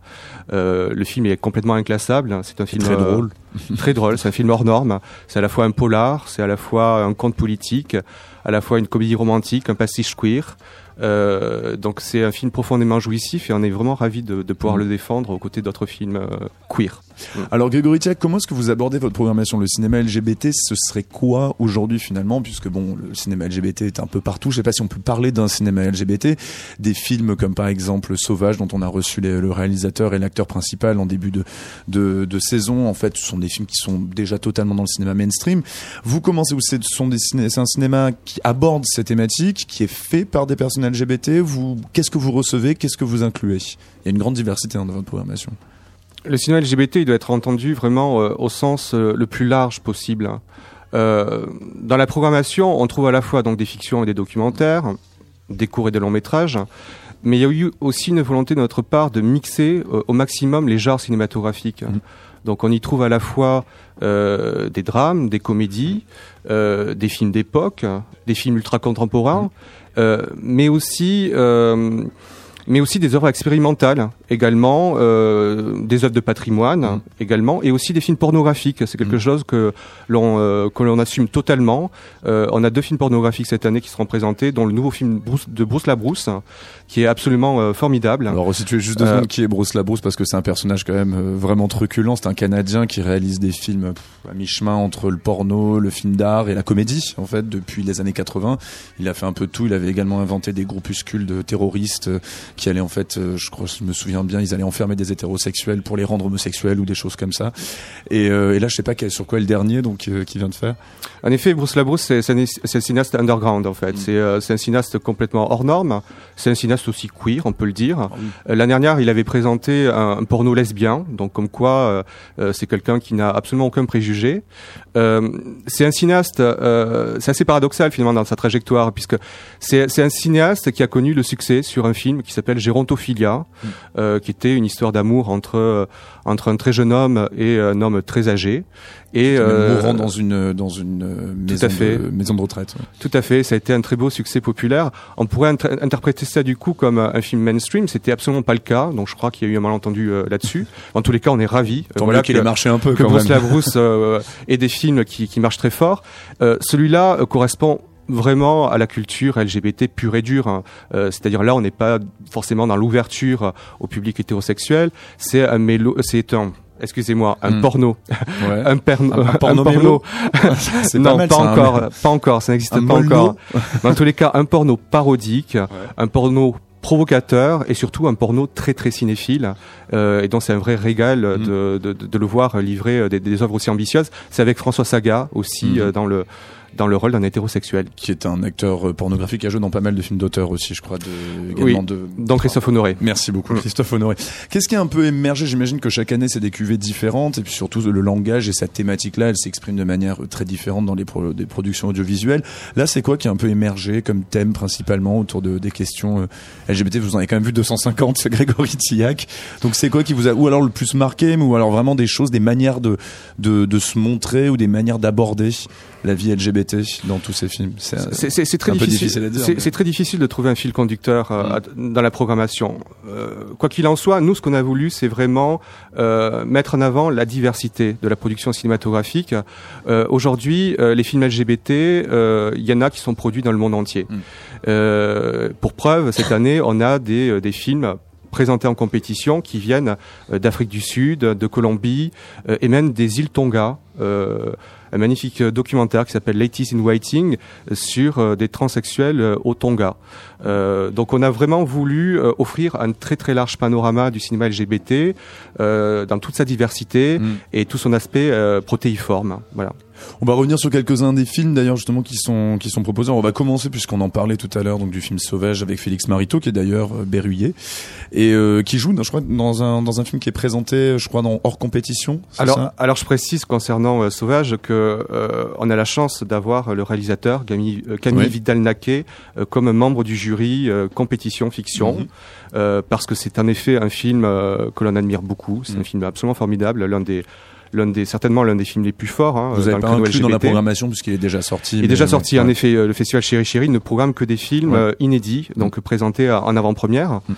Euh, le film est complètement inclassable. C'est un film Très euh, drôle. très drôle. C'est un film hors norme. C'est à la fois un polar, c'est à la fois un conte politique, à la fois une comédie romantique, un pastiche queer. Euh, donc c'est un film profondément jouissif et on est vraiment ravi de, de pouvoir Mhm. le défendre aux côtés d'autres films euh, queer. Alors Grégory Tchak, comment est-ce que vous abordez votre programmation? Le cinéma LGBT, ce serait quoi aujourd'hui finalement? Puisque bon, le cinéma LGBT est un peu partout. Je sais pas si on peut parler d'un cinéma LGBT. Des films comme par exemple Sauvage, dont on a reçu les- le réalisateur et l'acteur principal en début de, de, de saison. En fait, ce sont des films qui sont déjà totalement dans le cinéma mainstream. Vous commencez, c'est des un cinéma qui aborde ces thématiques, qui est fait par des personnes LGBT. Vous, qu'est-ce que vous recevez? Qu'est-ce que vous incluez? Il y a une grande diversité hein, dans votre programmation. Le cinéma LGBT, il doit être entendu vraiment euh, au sens euh, le plus large possible. Euh, dans la programmation, on trouve à la fois donc des fictions et des documentaires, des courts et des longs métrages, mais il y a eu aussi une volonté de notre part de mixer au maximum les genres cinématographiques. Mhm. Donc on y trouve à la fois euh, des drames, des comédies, euh, des films d'époque, des films ultra contemporains, euh, mais aussi mais aussi des œuvres expérimentales également, euh, des œuvres de patrimoine Mhm. également, et aussi des films pornographiques. C'est quelque Mhm. chose que l'on euh, que l'on assume totalement. Euh, on a deux films pornographiques cette année qui seront présentés, dont le nouveau film Bruce- de Bruce Labrousse, qui est absolument euh, formidable. Alors resituer juste deux Euh, secondes qui est Bruce Labrousse parce que c'est un personnage quand même euh, vraiment truculent. C'est un Canadien qui réalise des films pff, à mi-chemin entre le porno, le film d'art et la comédie en fait depuis les années 80. Il a fait un peu tout. Il avait également inventé des groupuscules de terroristes qui allaient en fait, euh, je crois, je me souviens bien, ils allaient enfermer des hétérosexuels pour les rendre homosexuels ou des choses comme ça. Et, euh, et là, je sais pas quel- sur quoi est le dernier donc euh, qui vient de faire. En effet, Bruce Labrousse, c'est un, cinéaste underground en fait. Mm. C'est euh, c'est un cinéaste complètement hors norme. C'est un cinéaste aussi queer, on peut le dire. Euh, L'année dernière, il avait présenté un, un porno lesbien, donc comme quoi c'est quelqu'un qui n'a absolument aucun préjugé. C'est un cinéaste, c'est assez paradoxal finalement dans sa trajectoire, puisque c'est c'est un cinéaste qui a connu le succès sur un film qui s'appelle Gérontophilia, Mm. Euh, qui était une histoire d'amour entre euh, entre un très jeune homme et un homme très âgé. Et euh, mourant dans une dans une maison, à fait. De, maison de retraite. ouais. tout à fait, ça a été un très beau succès populaire. On pourrait inter- interpréter ça du coup comme un film mainstream, c'était absolument pas le cas, donc je crois qu'il y a eu un malentendu là-dessus. En tous les cas, on est ravis. Tant Voilà qu'il ait marché un peu que quand Bruce. Labrousse euh, ait des films qui, qui marchent très fort. Euh, Celui-là euh, correspond vraiment à la culture LGBT pure et dure. hein. Euh, C'est-à-dire là, on n'est pas forcément dans l'ouverture au public hétérosexuel. C'est un mélo, c'est un, excusez-moi, un Mm. porno, Ouais. un, per- Un- un un porno porno. C'est non, mal, pas ça, hein, encore, mais- pas encore, ça n'existe Un pas mollo. encore. Dans tous les cas, un porno parodique, un porno provocateur et surtout un porno très très cinéphile euh, et donc c'est un vrai régal Mhm. de, de, de le voir livrer euh, des, des œuvres aussi ambitieuses c'est avec François Saga aussi Mhm. euh, dans le dans le rôle d'un hétérosexuel qui est un acteur euh, pornographique a joué dans pas mal de films d'auteur aussi, je crois, de, également de. donc Christophe Honoré Merci beaucoup. Christophe Honoré. Qu'est-ce qui a un peu émergé? J'imagine que chaque année, c'est des cuvées différentes, et puis surtout le langage et cette thématique-là, elle s'exprime de manière euh, très différente dans les pro- des productions audiovisuelles. Là, c'est quoi qui a un peu émergé comme thème principalement autour de, des questions euh, LGBT Vous en avez quand même vu 250, c'est Grégory Tillac. Donc c'est quoi qui vous a, ou alors le plus marqué, ou alors vraiment des choses, des manières de, de, de se montrer ou des manières d'aborder? La vie LGBT dans tous ces films C'est très un peu difficile. difficile à dire, c'est- mais- très difficile de trouver un fil conducteur euh, Mm. dans la programmation. Euh, quoi qu'il en soit, nous, ce qu'on a voulu, c'est vraiment euh, mettre en avant la diversité de la production cinématographique. Aujourd'hui, les films LGBT, il y en a qui sont produits dans le monde entier. Mm. Pour preuve, cette année, on a des, des films présentés en compétition qui viennent d'Afrique du Sud, de Colombie et même des îles Tonga. Euh, un magnifique euh, documentaire qui s'appelle Ladies in Waiting euh, sur euh, des transsexuels au Tonga. Euh, donc on a vraiment voulu offrir un très très large panorama du cinéma LGBT euh, dans toute sa diversité Mm. et tout son aspect protéiforme. Voilà. On va revenir sur quelques-uns des films d'ailleurs justement qui sont qui sont proposés. On va commencer puisqu'on en parlait tout à l'heure donc du film Sauvage avec Félix Marito qui est d'ailleurs euh, berruyer et euh, qui joue je crois dans un dans un film qui est présenté je crois dans hors compétition. Alors, ça? alors je précise concernant euh, Sauvage que euh, on a la chance d'avoir le réalisateur Camille, Camille Oui. Vidal-Naquet comme membre du jury compétition fiction Mhm. parce que c'est en effet un film que l'on admire beaucoup. C'est Mhm. un film absolument formidable, l'un des l'un des certainement l'un des films les plus forts. Hein, Vous avez pas inclus dans la programmation puisqu'il est déjà sorti. Il est déjà sorti, en effet, euh, le festival Chéri Chéri ne programme que des films Ouais. euh, inédits, donc présentés euh, en avant-première. Mhm.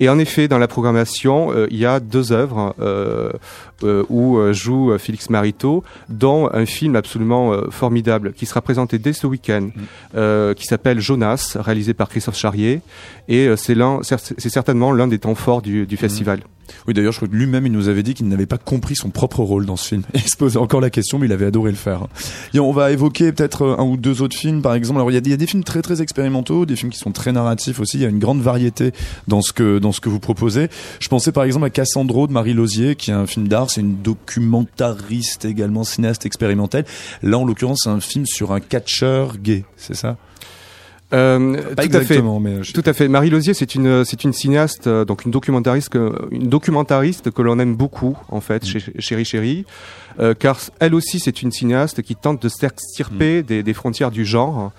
Et en effet, dans la programmation, euh, il y a deux œuvres où joue Félix Marito, dont un film absolument formidable qui sera présenté dès ce week-end, qui s'appelle Jonas, réalisé par Christophe Charrier. Et c'est l'un, c'est certainement l'un des temps forts du, du festival. Oui, d'ailleurs, je crois que lui-même, il nous avait dit qu'il n'avait pas compris son propre rôle dans ce film. Il se posait encore la question, mais il avait adoré le faire. Et on va évoquer peut-être euh, un ou deux autres films, par exemple. Alors, il y, a des, films très, très expérimentaux, des films qui sont très narratifs aussi. Il y a une grande variété dans ce que, dans ce que vous proposez. Je pensais, par exemple, à Cassandro de Marie Lausier, qui est un film d'art. C'est une documentariste également, cinéaste expérimentale. Là, en l'occurrence, c'est un film sur un catcheur gay. C'est ça? Euh, Pas tout à fait. exactement, mais je- Tout à fait. Marie Lausier, c'est une, c'est une cinéaste, euh, donc une documentariste, que, une documentariste que l'on aime beaucoup, en fait, Mm. chez Chéri Chéri, euh, car elle aussi, c'est une cinéaste qui tente de s'extirper Mm. des, des frontières du genre.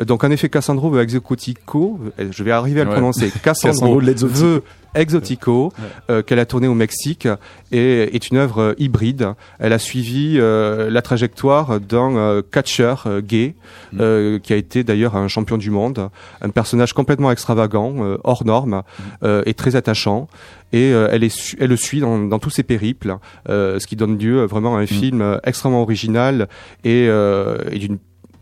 Euh, Donc, en effet, Cassandro veut exotico, euh, je vais arriver à le Ouais. prononcer, Cassandro Cassandro veut Exotico, euh, qu'elle a tourné au Mexique, et est une œuvre euh, hybride. Elle a suivi euh, la trajectoire d'un euh, catcheur euh, gay, Mm. euh, qui a été d'ailleurs un champion du monde, un personnage complètement extravagant, euh, hors norme, euh, et très attachant. Et euh, elle, est elle le suit dans, dans tous ses périples, euh, ce qui donne lieu euh, vraiment à un film euh, extrêmement original et, euh, et d'une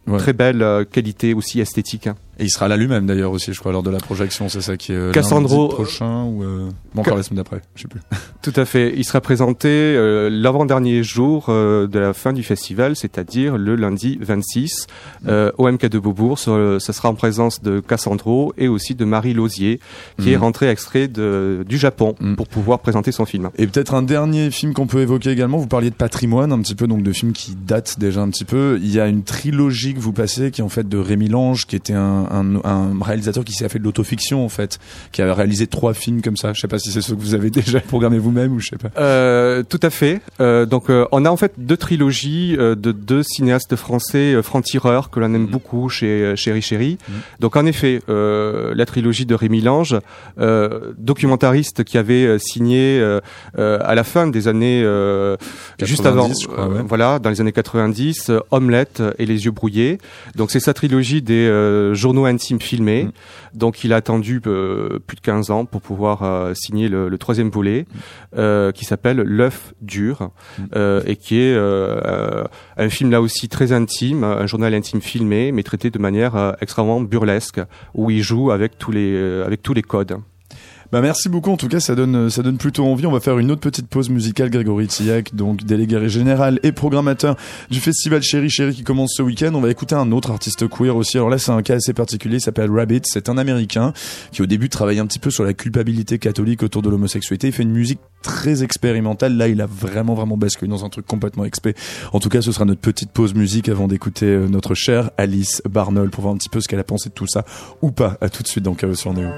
Ouais. très belle qualité aussi esthétique. Et il sera là lui-même d'ailleurs aussi, je crois, lors de la projection. C'est ça qui est euh, Cassandro- lundi prochain ou euh, bon, encore la semaine d'après, je sais plus. Tout à fait. Il sera présenté euh, l'avant-dernier jour euh, de la fin du festival, c'est-à-dire le lundi 26 euh, au MK de Beaubourg. Ce ça sera en présence de Cassandro et aussi de Marie Lausier, qui est rentrée extrait de, du Japon Mhm. pour pouvoir présenter son film. Et peut-être un dernier film qu'on peut évoquer également. Vous parliez de patrimoine un petit peu, donc de films qui datent déjà un petit peu. Il y a une trilogie que vous passez qui est en fait de Rémi Lange, qui était un, un, un réalisateur qui s'est fait de l'autofiction en fait, qui a réalisé trois films comme ça. Je sais pas si c'est ceux que vous avez déjà programmé vous-même ou je sais pas. Euh, tout à fait. Euh, donc, euh, on a en fait deux trilogies euh, de deux cinéastes français euh, francs-tireurs que l'on aime Mhm. beaucoup chez euh, Chéri Chéri. Mhm. Donc, en effet, euh, la trilogie de Rémi Lange, euh, documentariste qui avait signé euh, euh, à la fin des années euh, juste 90, avant, je crois, ouais. voilà, dans les années 90, euh, Omelette et les yeux brouillés. Donc, c'est sa trilogie des euh, journaux intimes filmés. Mhm. Donc, il a attendu euh, plus de 15 ans pour pouvoir euh, signer le, le troisième volet euh, qui s'appelle L'œuf dur euh, et qui est un film là aussi très intime, un journal intime filmé mais traité de manière extrêmement burlesque où il joue avec tous les avec tous les codes. Bah merci beaucoup. En tout cas, ça donne ça donne plutôt envie. On va faire une autre petite pause musicale. Grégory Tillac, donc délégué général et programmateur du festival Chéri Chéri qui commence ce week-end. On va écouter un autre artiste queer aussi. Alors là, c'est un cas assez particulier. Il s'appelle Rabbit. C'est un Américain qui au début travaille un petit peu sur la culpabilité catholique autour de l'homosexualité. Il fait une musique très expérimentale. Là, il a vraiment vraiment basculé dans un truc complètement expé. En tout cas, ce sera notre petite pause musique avant d'écouter euh, notre chère Alice Barnol pour voir un petit peu ce qu'elle a pensé de tout ça ou pas. À tout de suite dans Chaos sur Néo.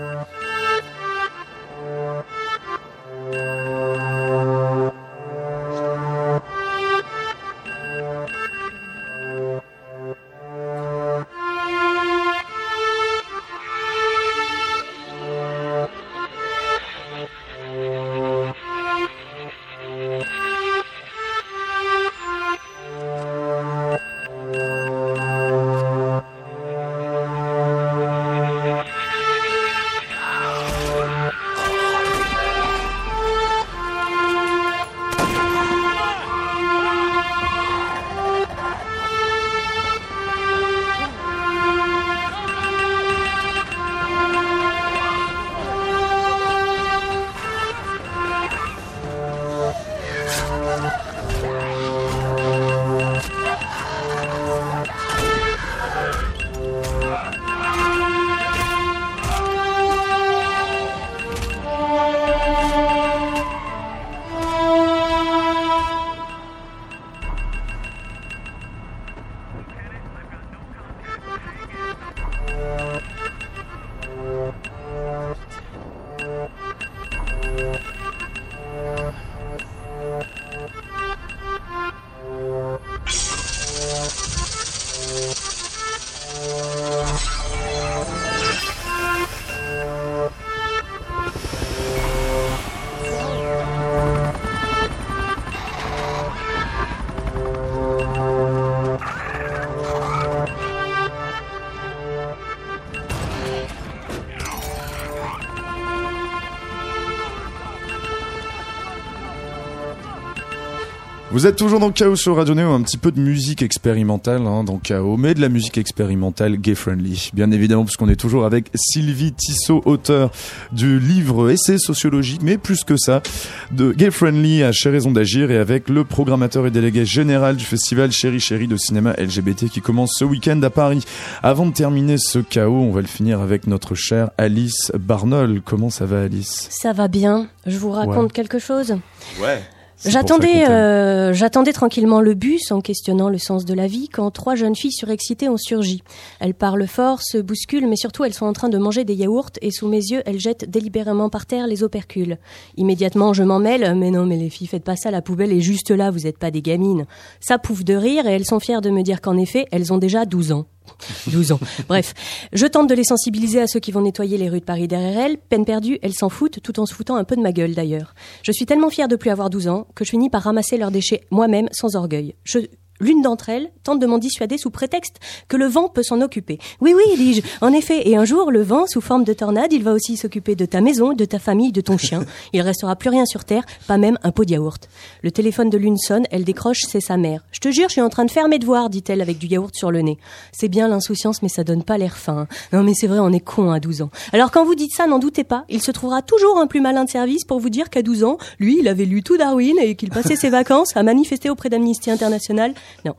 Vous êtes toujours dans Chaos sur Radio Néo, un petit peu de musique expérimentale hein, dans Chaos, mais de la musique expérimentale gay-friendly. Bien évidemment, puisqu'on est toujours avec Sylvie Tissot, auteur du livre Essai sociologique, mais plus que ça, de gay-friendly à Chez Raison d'Agir, et avec le programmateur et délégué général du festival Chéri Chéri de cinéma LGBT qui commence ce week-end à Paris. Avant de terminer ce Chaos, on va le finir avec notre chère Alice Barnol. Comment ça va Alice? Ça va bien. Je vous raconte Ouais. quelque chose? Ouais. J'attendais, euh, j'attendais tranquillement le bus en questionnant le sens de la vie quand trois jeunes filles surexcitées ont surgi. Elles parlent fort, se bousculent, mais surtout elles sont en train de manger des yaourts et sous mes yeux elles jettent délibérément par terre les opercules. Immédiatement je m'en mêle, mais non mais les filles faites pas ça, la poubelle est juste là, vous êtes pas des gamines. Ça pouffe de rire et elles sont fières de me dire qu'en effet elles ont déjà 12 ans. 12 ans. Bref, je tente de les sensibiliser à ceux qui vont nettoyer les rues de Paris derrière elles. Peine perdue, elles s'en foutent, tout en se foutant un peu de ma gueule d'ailleurs. Je suis tellement fière de plus avoir 12 ans que je finis par ramasser leurs déchets moi-même sans orgueil. Je... L'une d'entre elles tente de m'en dissuader sous prétexte que le vent peut s'en occuper. Oui, oui, dis-je, en effet, et un jour, le vent, sous forme de tornade, il va aussi s'occuper de ta maison, de ta famille, de ton chien. Il restera plus rien sur terre, pas même un pot de yaourt. Le téléphone de l'une sonne, elle décroche, c'est sa mère. Je te jure, je suis en train de faire mes devoirs, dit-elle avec du yaourt sur le nez. C'est bien l'insouciance, mais ça donne pas l'air fin. Non, mais c'est vrai, on est con à 12 ans. Alors quand vous dites ça, n'en doutez pas, il se trouvera toujours un plus malin de service pour vous dire qu'à 12 ans, lui, il avait lu tout Darwin et qu'il passait ses vacances à manifester auprès d'Amnesty International. Non.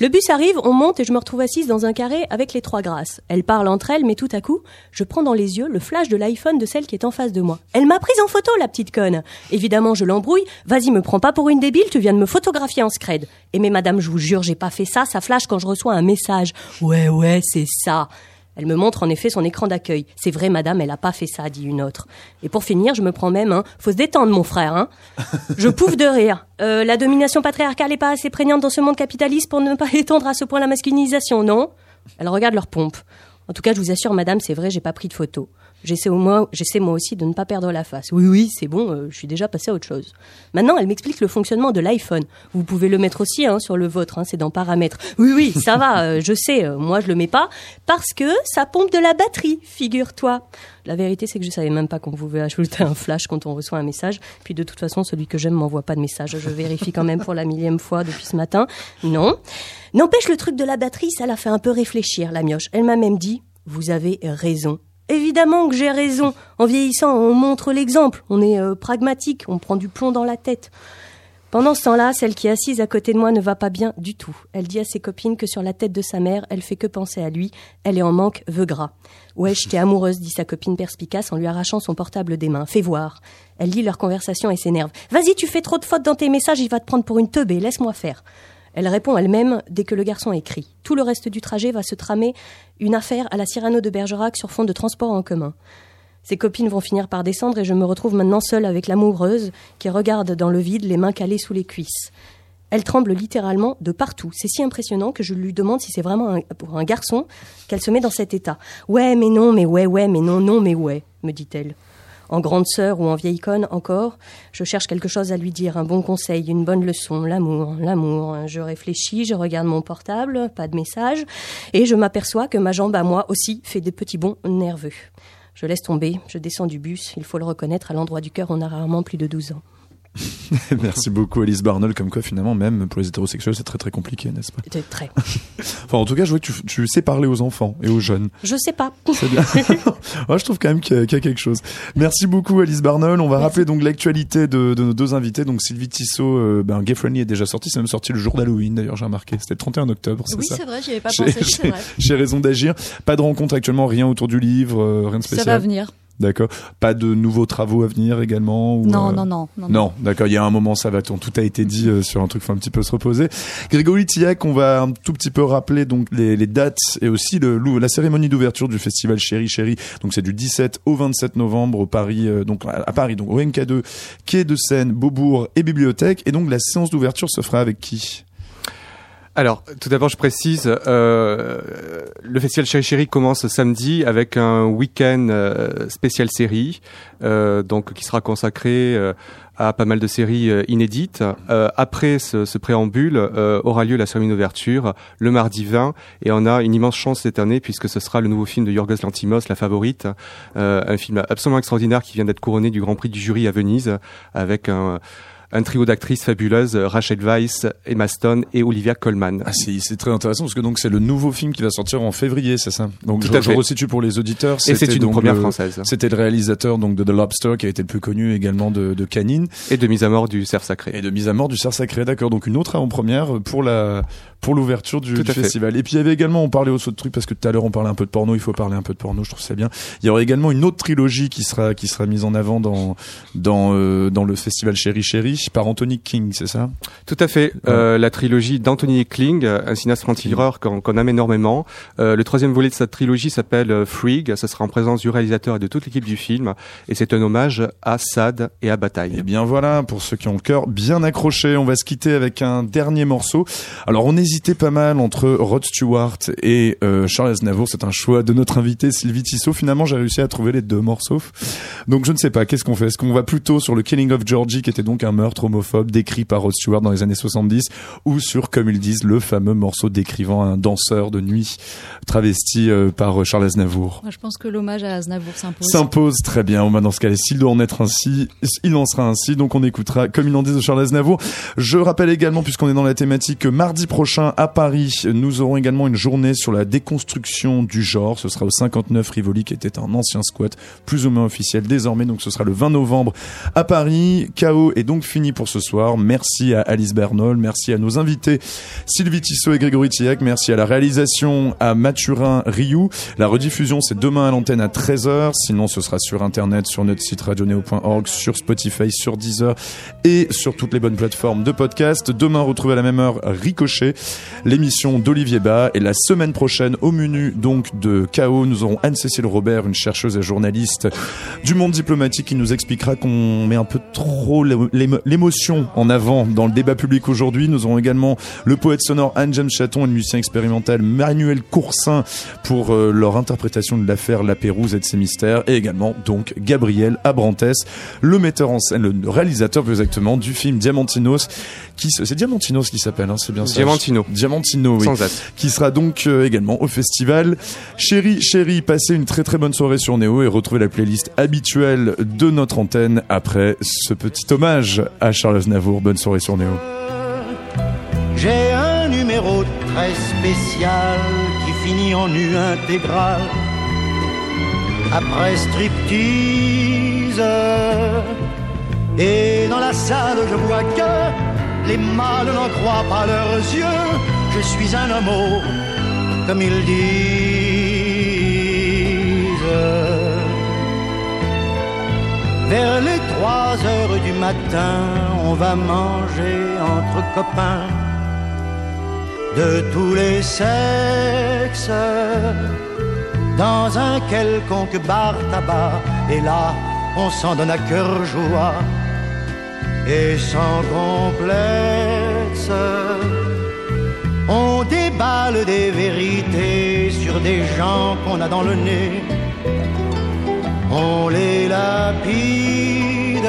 Le bus arrive, on monte et je me retrouve assise dans un carré avec les trois grâces. Elles parlent entre elles, mais tout à coup, je prends dans les yeux le flash de l'iPhone de celle qui est en face de moi. Elle m'a prise en photo, la petite conne. Évidemment, je l'embrouille. Vas-y, me prends pas pour une débile, tu viens de me photographier en scred. Et mais madame, je vous jure, j'ai pas fait ça, ça flash quand je reçois un message. Ouais, ouais, c'est ça. Elle me montre en effet son écran d'accueil. C'est vrai, madame, elle a pas fait ça, dit une autre. Et pour finir, je me prends même, hein, faut se détendre, mon frère, hein. Je pouffe de rire. Euh, la domination patriarcale est pas assez prégnante dans ce monde capitaliste pour ne pas étendre à ce point la masculinisation, non? Elle regarde leur pompe. En tout cas, je vous assure, madame, c'est vrai, j'ai pas pris de photo. J'essaie j'essaie moi aussi de ne pas perdre la face. Oui, oui, c'est bon, euh, je suis déjà passé à autre chose. Maintenant, elle m'explique le fonctionnement de l'iPhone. Vous pouvez le mettre aussi hein, sur le vôtre, hein, c'est dans paramètres. Oui, oui, ça va, euh, je sais, euh, moi je le mets pas parce que ça pompe de la batterie, figure-toi. La vérité, c'est que je savais même pas qu'on pouvait ajouter un flash quand on reçoit un message. Puis de toute façon, celui que j'aime m'envoie pas de message. Je vérifie quand même pour la millième fois depuis ce matin. Non. N'empêche, le truc de la batterie, ça l'a fait un peu réfléchir, la mioche. Elle m'a même dit, vous avez raison. Évidemment que j'ai raison. En vieillissant, on montre l'exemple. On est euh, pragmatique, on prend du plomb dans la tête. Pendant ce temps-là, celle qui est assise à côté de moi ne va pas bien du tout. Elle dit à ses copines que sur la tête de sa mère, elle fait que penser à lui. Elle est en manque, veut gras. Ouais, j'étais amoureuse, dit sa copine perspicace en lui arrachant son portable des mains. Fais voir. Elle lit leur conversation et s'énerve. Vas-y, tu fais trop de fautes dans tes messages, il va te prendre pour une teubée, laisse-moi faire. Elle répond elle-même dès que le garçon écrit. Tout le reste du trajet va se tramer une affaire à la Cyrano de Bergerac sur fond de transport en commun. Ses copines vont finir par descendre et je me retrouve maintenant seule avec l'amoureuse qui regarde dans le vide les mains calées sous les cuisses. Elle tremble littéralement de partout. C'est si impressionnant que je lui demande si c'est vraiment un, pour un garçon qu'elle se met dans cet état. Ouais, mais non, mais ouais, ouais, mais non, non, mais ouais, me dit-elle. En grande sœur ou en vieille conne encore, je cherche quelque chose à lui dire, un bon conseil, une bonne leçon, l'amour, l'amour. Je réfléchis, je regarde mon portable, pas de message, et je m'aperçois que ma jambe à moi aussi fait des petits bonds nerveux. Je laisse tomber, je descends du bus, il faut le reconnaître, à l'endroit du cœur, on a rarement plus de 12 ans. Merci beaucoup Alice Barnol, comme quoi finalement même pour les hétérosexuels c'est très très compliqué, n'est-ce pas? C'était très. Enfin en tout cas je vois que tu, tu sais parler aux enfants et aux jeunes. Je sais pas. C'est bien. Ouais, je trouve quand même qu'il y, a- qu'il y a quelque chose. Merci beaucoup Alice Barnol. On va rappeler donc l'actualité de, de nos deux invités. Donc Sylvie Tissot, euh, ben, Gay Friendly est déjà sorti, c'est même sorti le jour d'Halloween d'ailleurs j'ai remarqué. C'était le 31 octobre, c'est Oui, c'est vrai, j'y avais pas J'ai- pensé, c'est j'ai- raison d'agir. Pas de rencontre actuellement, rien autour du livre, euh, rien de Ça va spécial. venir. D'accord. Pas de nouveaux travaux à venir également ou, Non, euh, non, non, non, Non, d'accord, il y a un moment, ça va, tout a été dit euh, sur un truc, faut un petit peu se reposer. Grégory Tillac, on va un tout petit peu rappeler donc les, les dates et aussi le, la cérémonie d'ouverture du festival Chéri Chéri. Donc c'est du 17 au 27 novembre au Paris, euh, donc à à Paris, donc au MK2, quai de Seine, Beaubourg et bibliothèque. Et donc la séance d'ouverture se fera avec qui? Alors, tout d'abord, je précise, euh, le festival Chéri commence samedi avec un week-end euh, spécial série, euh, donc qui sera consacré à pas mal de séries inédites. Après ce, ce préambule, aura lieu la cérémonie d'ouverture le mardi 20, et on a une immense chance cette année puisque ce sera le nouveau film de Yorgos Lantimos, La Favorite, un film absolument extraordinaire qui vient d'être couronné du Grand Prix du jury à Venise, avec un un trio d'actrices fabuleuses, Rachel Weisz, Emma Stone et Olivia Colman. Ah, c'est très intéressant parce que donc c'est le nouveau film qui va sortir en février, c'est ça? Donc Tout je, je resitue pour les auditeurs. Et c'est une donc première le- française. C'était le réalisateur donc de The Lobster qui a été le plus connu également de, de Canine Et de mise à mort du cerf sacré. et de Mise à mort du cerf sacré. D'accord. Donc une autre avant-première pour la pour l'ouverture du, festival. Et puis il y avait également, on parlait aussi de trucs parce que tout à l'heure on parlait un peu de porno. Il faut parler un peu de porno. Je trouve ça bien. Il y aura également une autre trilogie qui sera qui sera mise en avant dans dans euh, dans le festival Chéri Chéri par Anthony King, c'est ça? Tout à fait. Euh, la trilogie d'Anthony Kling, euh, un cinéaste franc-tireur qu'on qu'on aime énormément. Euh, le troisième volet de cette trilogie s'appelle euh, Freak. Ça sera en présence du réalisateur et de toute l'équipe du film. Et c'est un hommage à Sad et à Bataille. Eh bien voilà, pour ceux qui ont le cœur bien accroché, on va se quitter avec un dernier morceau. Alors on hésitait pas mal entre Rod Stewart et euh, Charles Aznavour, c'est un choix de notre invité Sylvie Tissot. Finalement j'ai réussi à trouver les deux morceaux. Donc je ne sais pas, qu'est-ce qu'on fait? Est-ce qu'on va plutôt sur le Killing of Georgie qui était donc un meurtre homophobe décrit par Rod Stewart dans les années 70 ou sur, comme ils disent, le fameux morceau décrivant un danseur de nuit travesti euh, par Charles Aznavour? Moi, je pense que l'hommage à Aznavour s'impose. s'impose très bien. Dans ce cas-là, s'il doit en être ainsi, il en sera ainsi. Donc on écoutera comme il en dit de Charles Aznavour. Je rappelle également, puisqu'on est dans la thématique, que mardi prochain à Paris, nous aurons également une journée sur la déconstruction du genre. Ce sera au 59 Rivoli, qui était un ancien squat, plus ou moins officiel désormais. Donc ce sera le 20 novembre à Paris. KO est donc fini pour ce soir. Merci à Alice Bernol, merci à nos invités Sylvie Tissot et Grégory Tillac. Merci à la réalisation à Mathurin Rioux. La rediffusion, c'est demain à l'antenne à 13h. Sinon, ce sera sur Internet, sur notre site radioneo.org, sur Spotify, sur Deezer et sur toutes les bonnes plateformes de podcast. Demain, retrouvez à la même heure Ricochet, l'émission d'Olivier Bas. Et la semaine prochaine, au menu donc de KO, nous aurons Anne-Cécile Robert, une chercheuse et journaliste du monde diplomatique qui nous expliquera qu'on met un peu trop l'émo- l'émo- l'émotion en avant dans le débat public aujourd'hui. Nous aurons également le poète sonore Anne-James Chaton et le musicien expérimental Manuel Coursin pour euh, leur interprétation de l'affaire La Pérouse et de ses mystères. Et également donc Gabriel Abrantes, le metteur en scène, le réalisateur plus exactement du film Diamantinos. C'est Diamantinos qui s'appelle, hein, c'est bien ça. Diamantino. Diamantino, oui Sans qui sera donc euh, également au festival. Chérie, chérie, passez une très très bonne soirée sur Néo et retrouvez la playlist habituelle de notre antenne après ce petit hommage à Charles Aznavour. Bonne soirée sur Néo. J'ai un numéro très spécial qui finit en nu intégral. Après striptease. Et dans la salle, je vois que les mâles n'en croient pas leurs yeux. Je suis un homo, comme ils disent. Vers les trois heures du matin, on va manger entre copains de tous les sexes dans un quelconque bar tabac. Et là, on s'en donne à cœur joie et sans complexe. On déballe des vérités sur des gens qu'on a dans le nez on les lapide,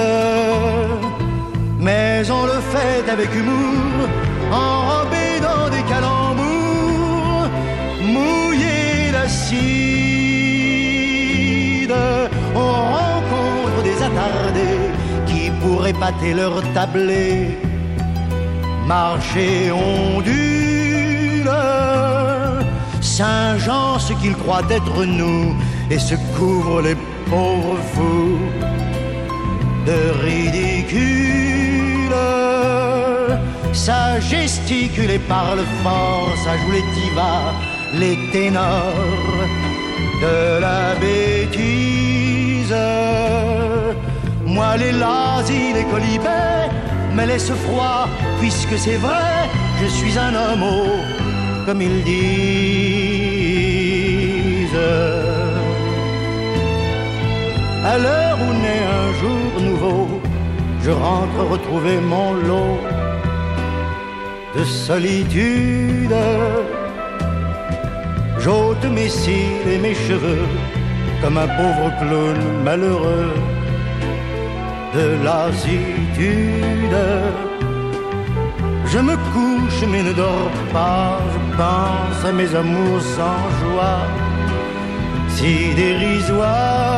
mais on le fait avec humour, enrobé dans des calembours, mouillés d'acide. On rencontre des attardés pourraient pâter leur tablé, marcher ondule. Saint-Jean, ce qu'il croit être nous, et se couvre les pauvres fous de ridicule. Ça gesticule et parle fort, ça joue les divas, les ténors de la bêtise. Moi, les lazis, les colibets, me laisse froid, puisque c'est vrai, je suis un homme, comme ils disent. À l'heure où naît un jour nouveau, je rentre retrouver mon lot de solitude. J'ôte mes cils et mes cheveux comme un pauvre clown malheureux de lassitude. Je me couche mais ne dors pas, je pense à mes amours sans joie si dérisoire.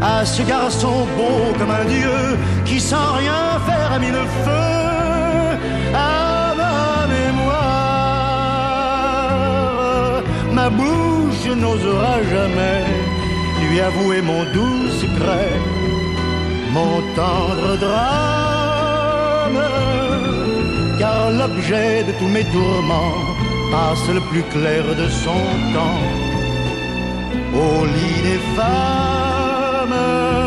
à ce garçon beau comme un dieu qui sans rien faire a mis le feu à ma mémoire. Ma bouche n'osera jamais lui avouer mon doux secret, mon tendre drame, car l'objet de tous mes tourments passe le plus clair de son temps au lit des femmes.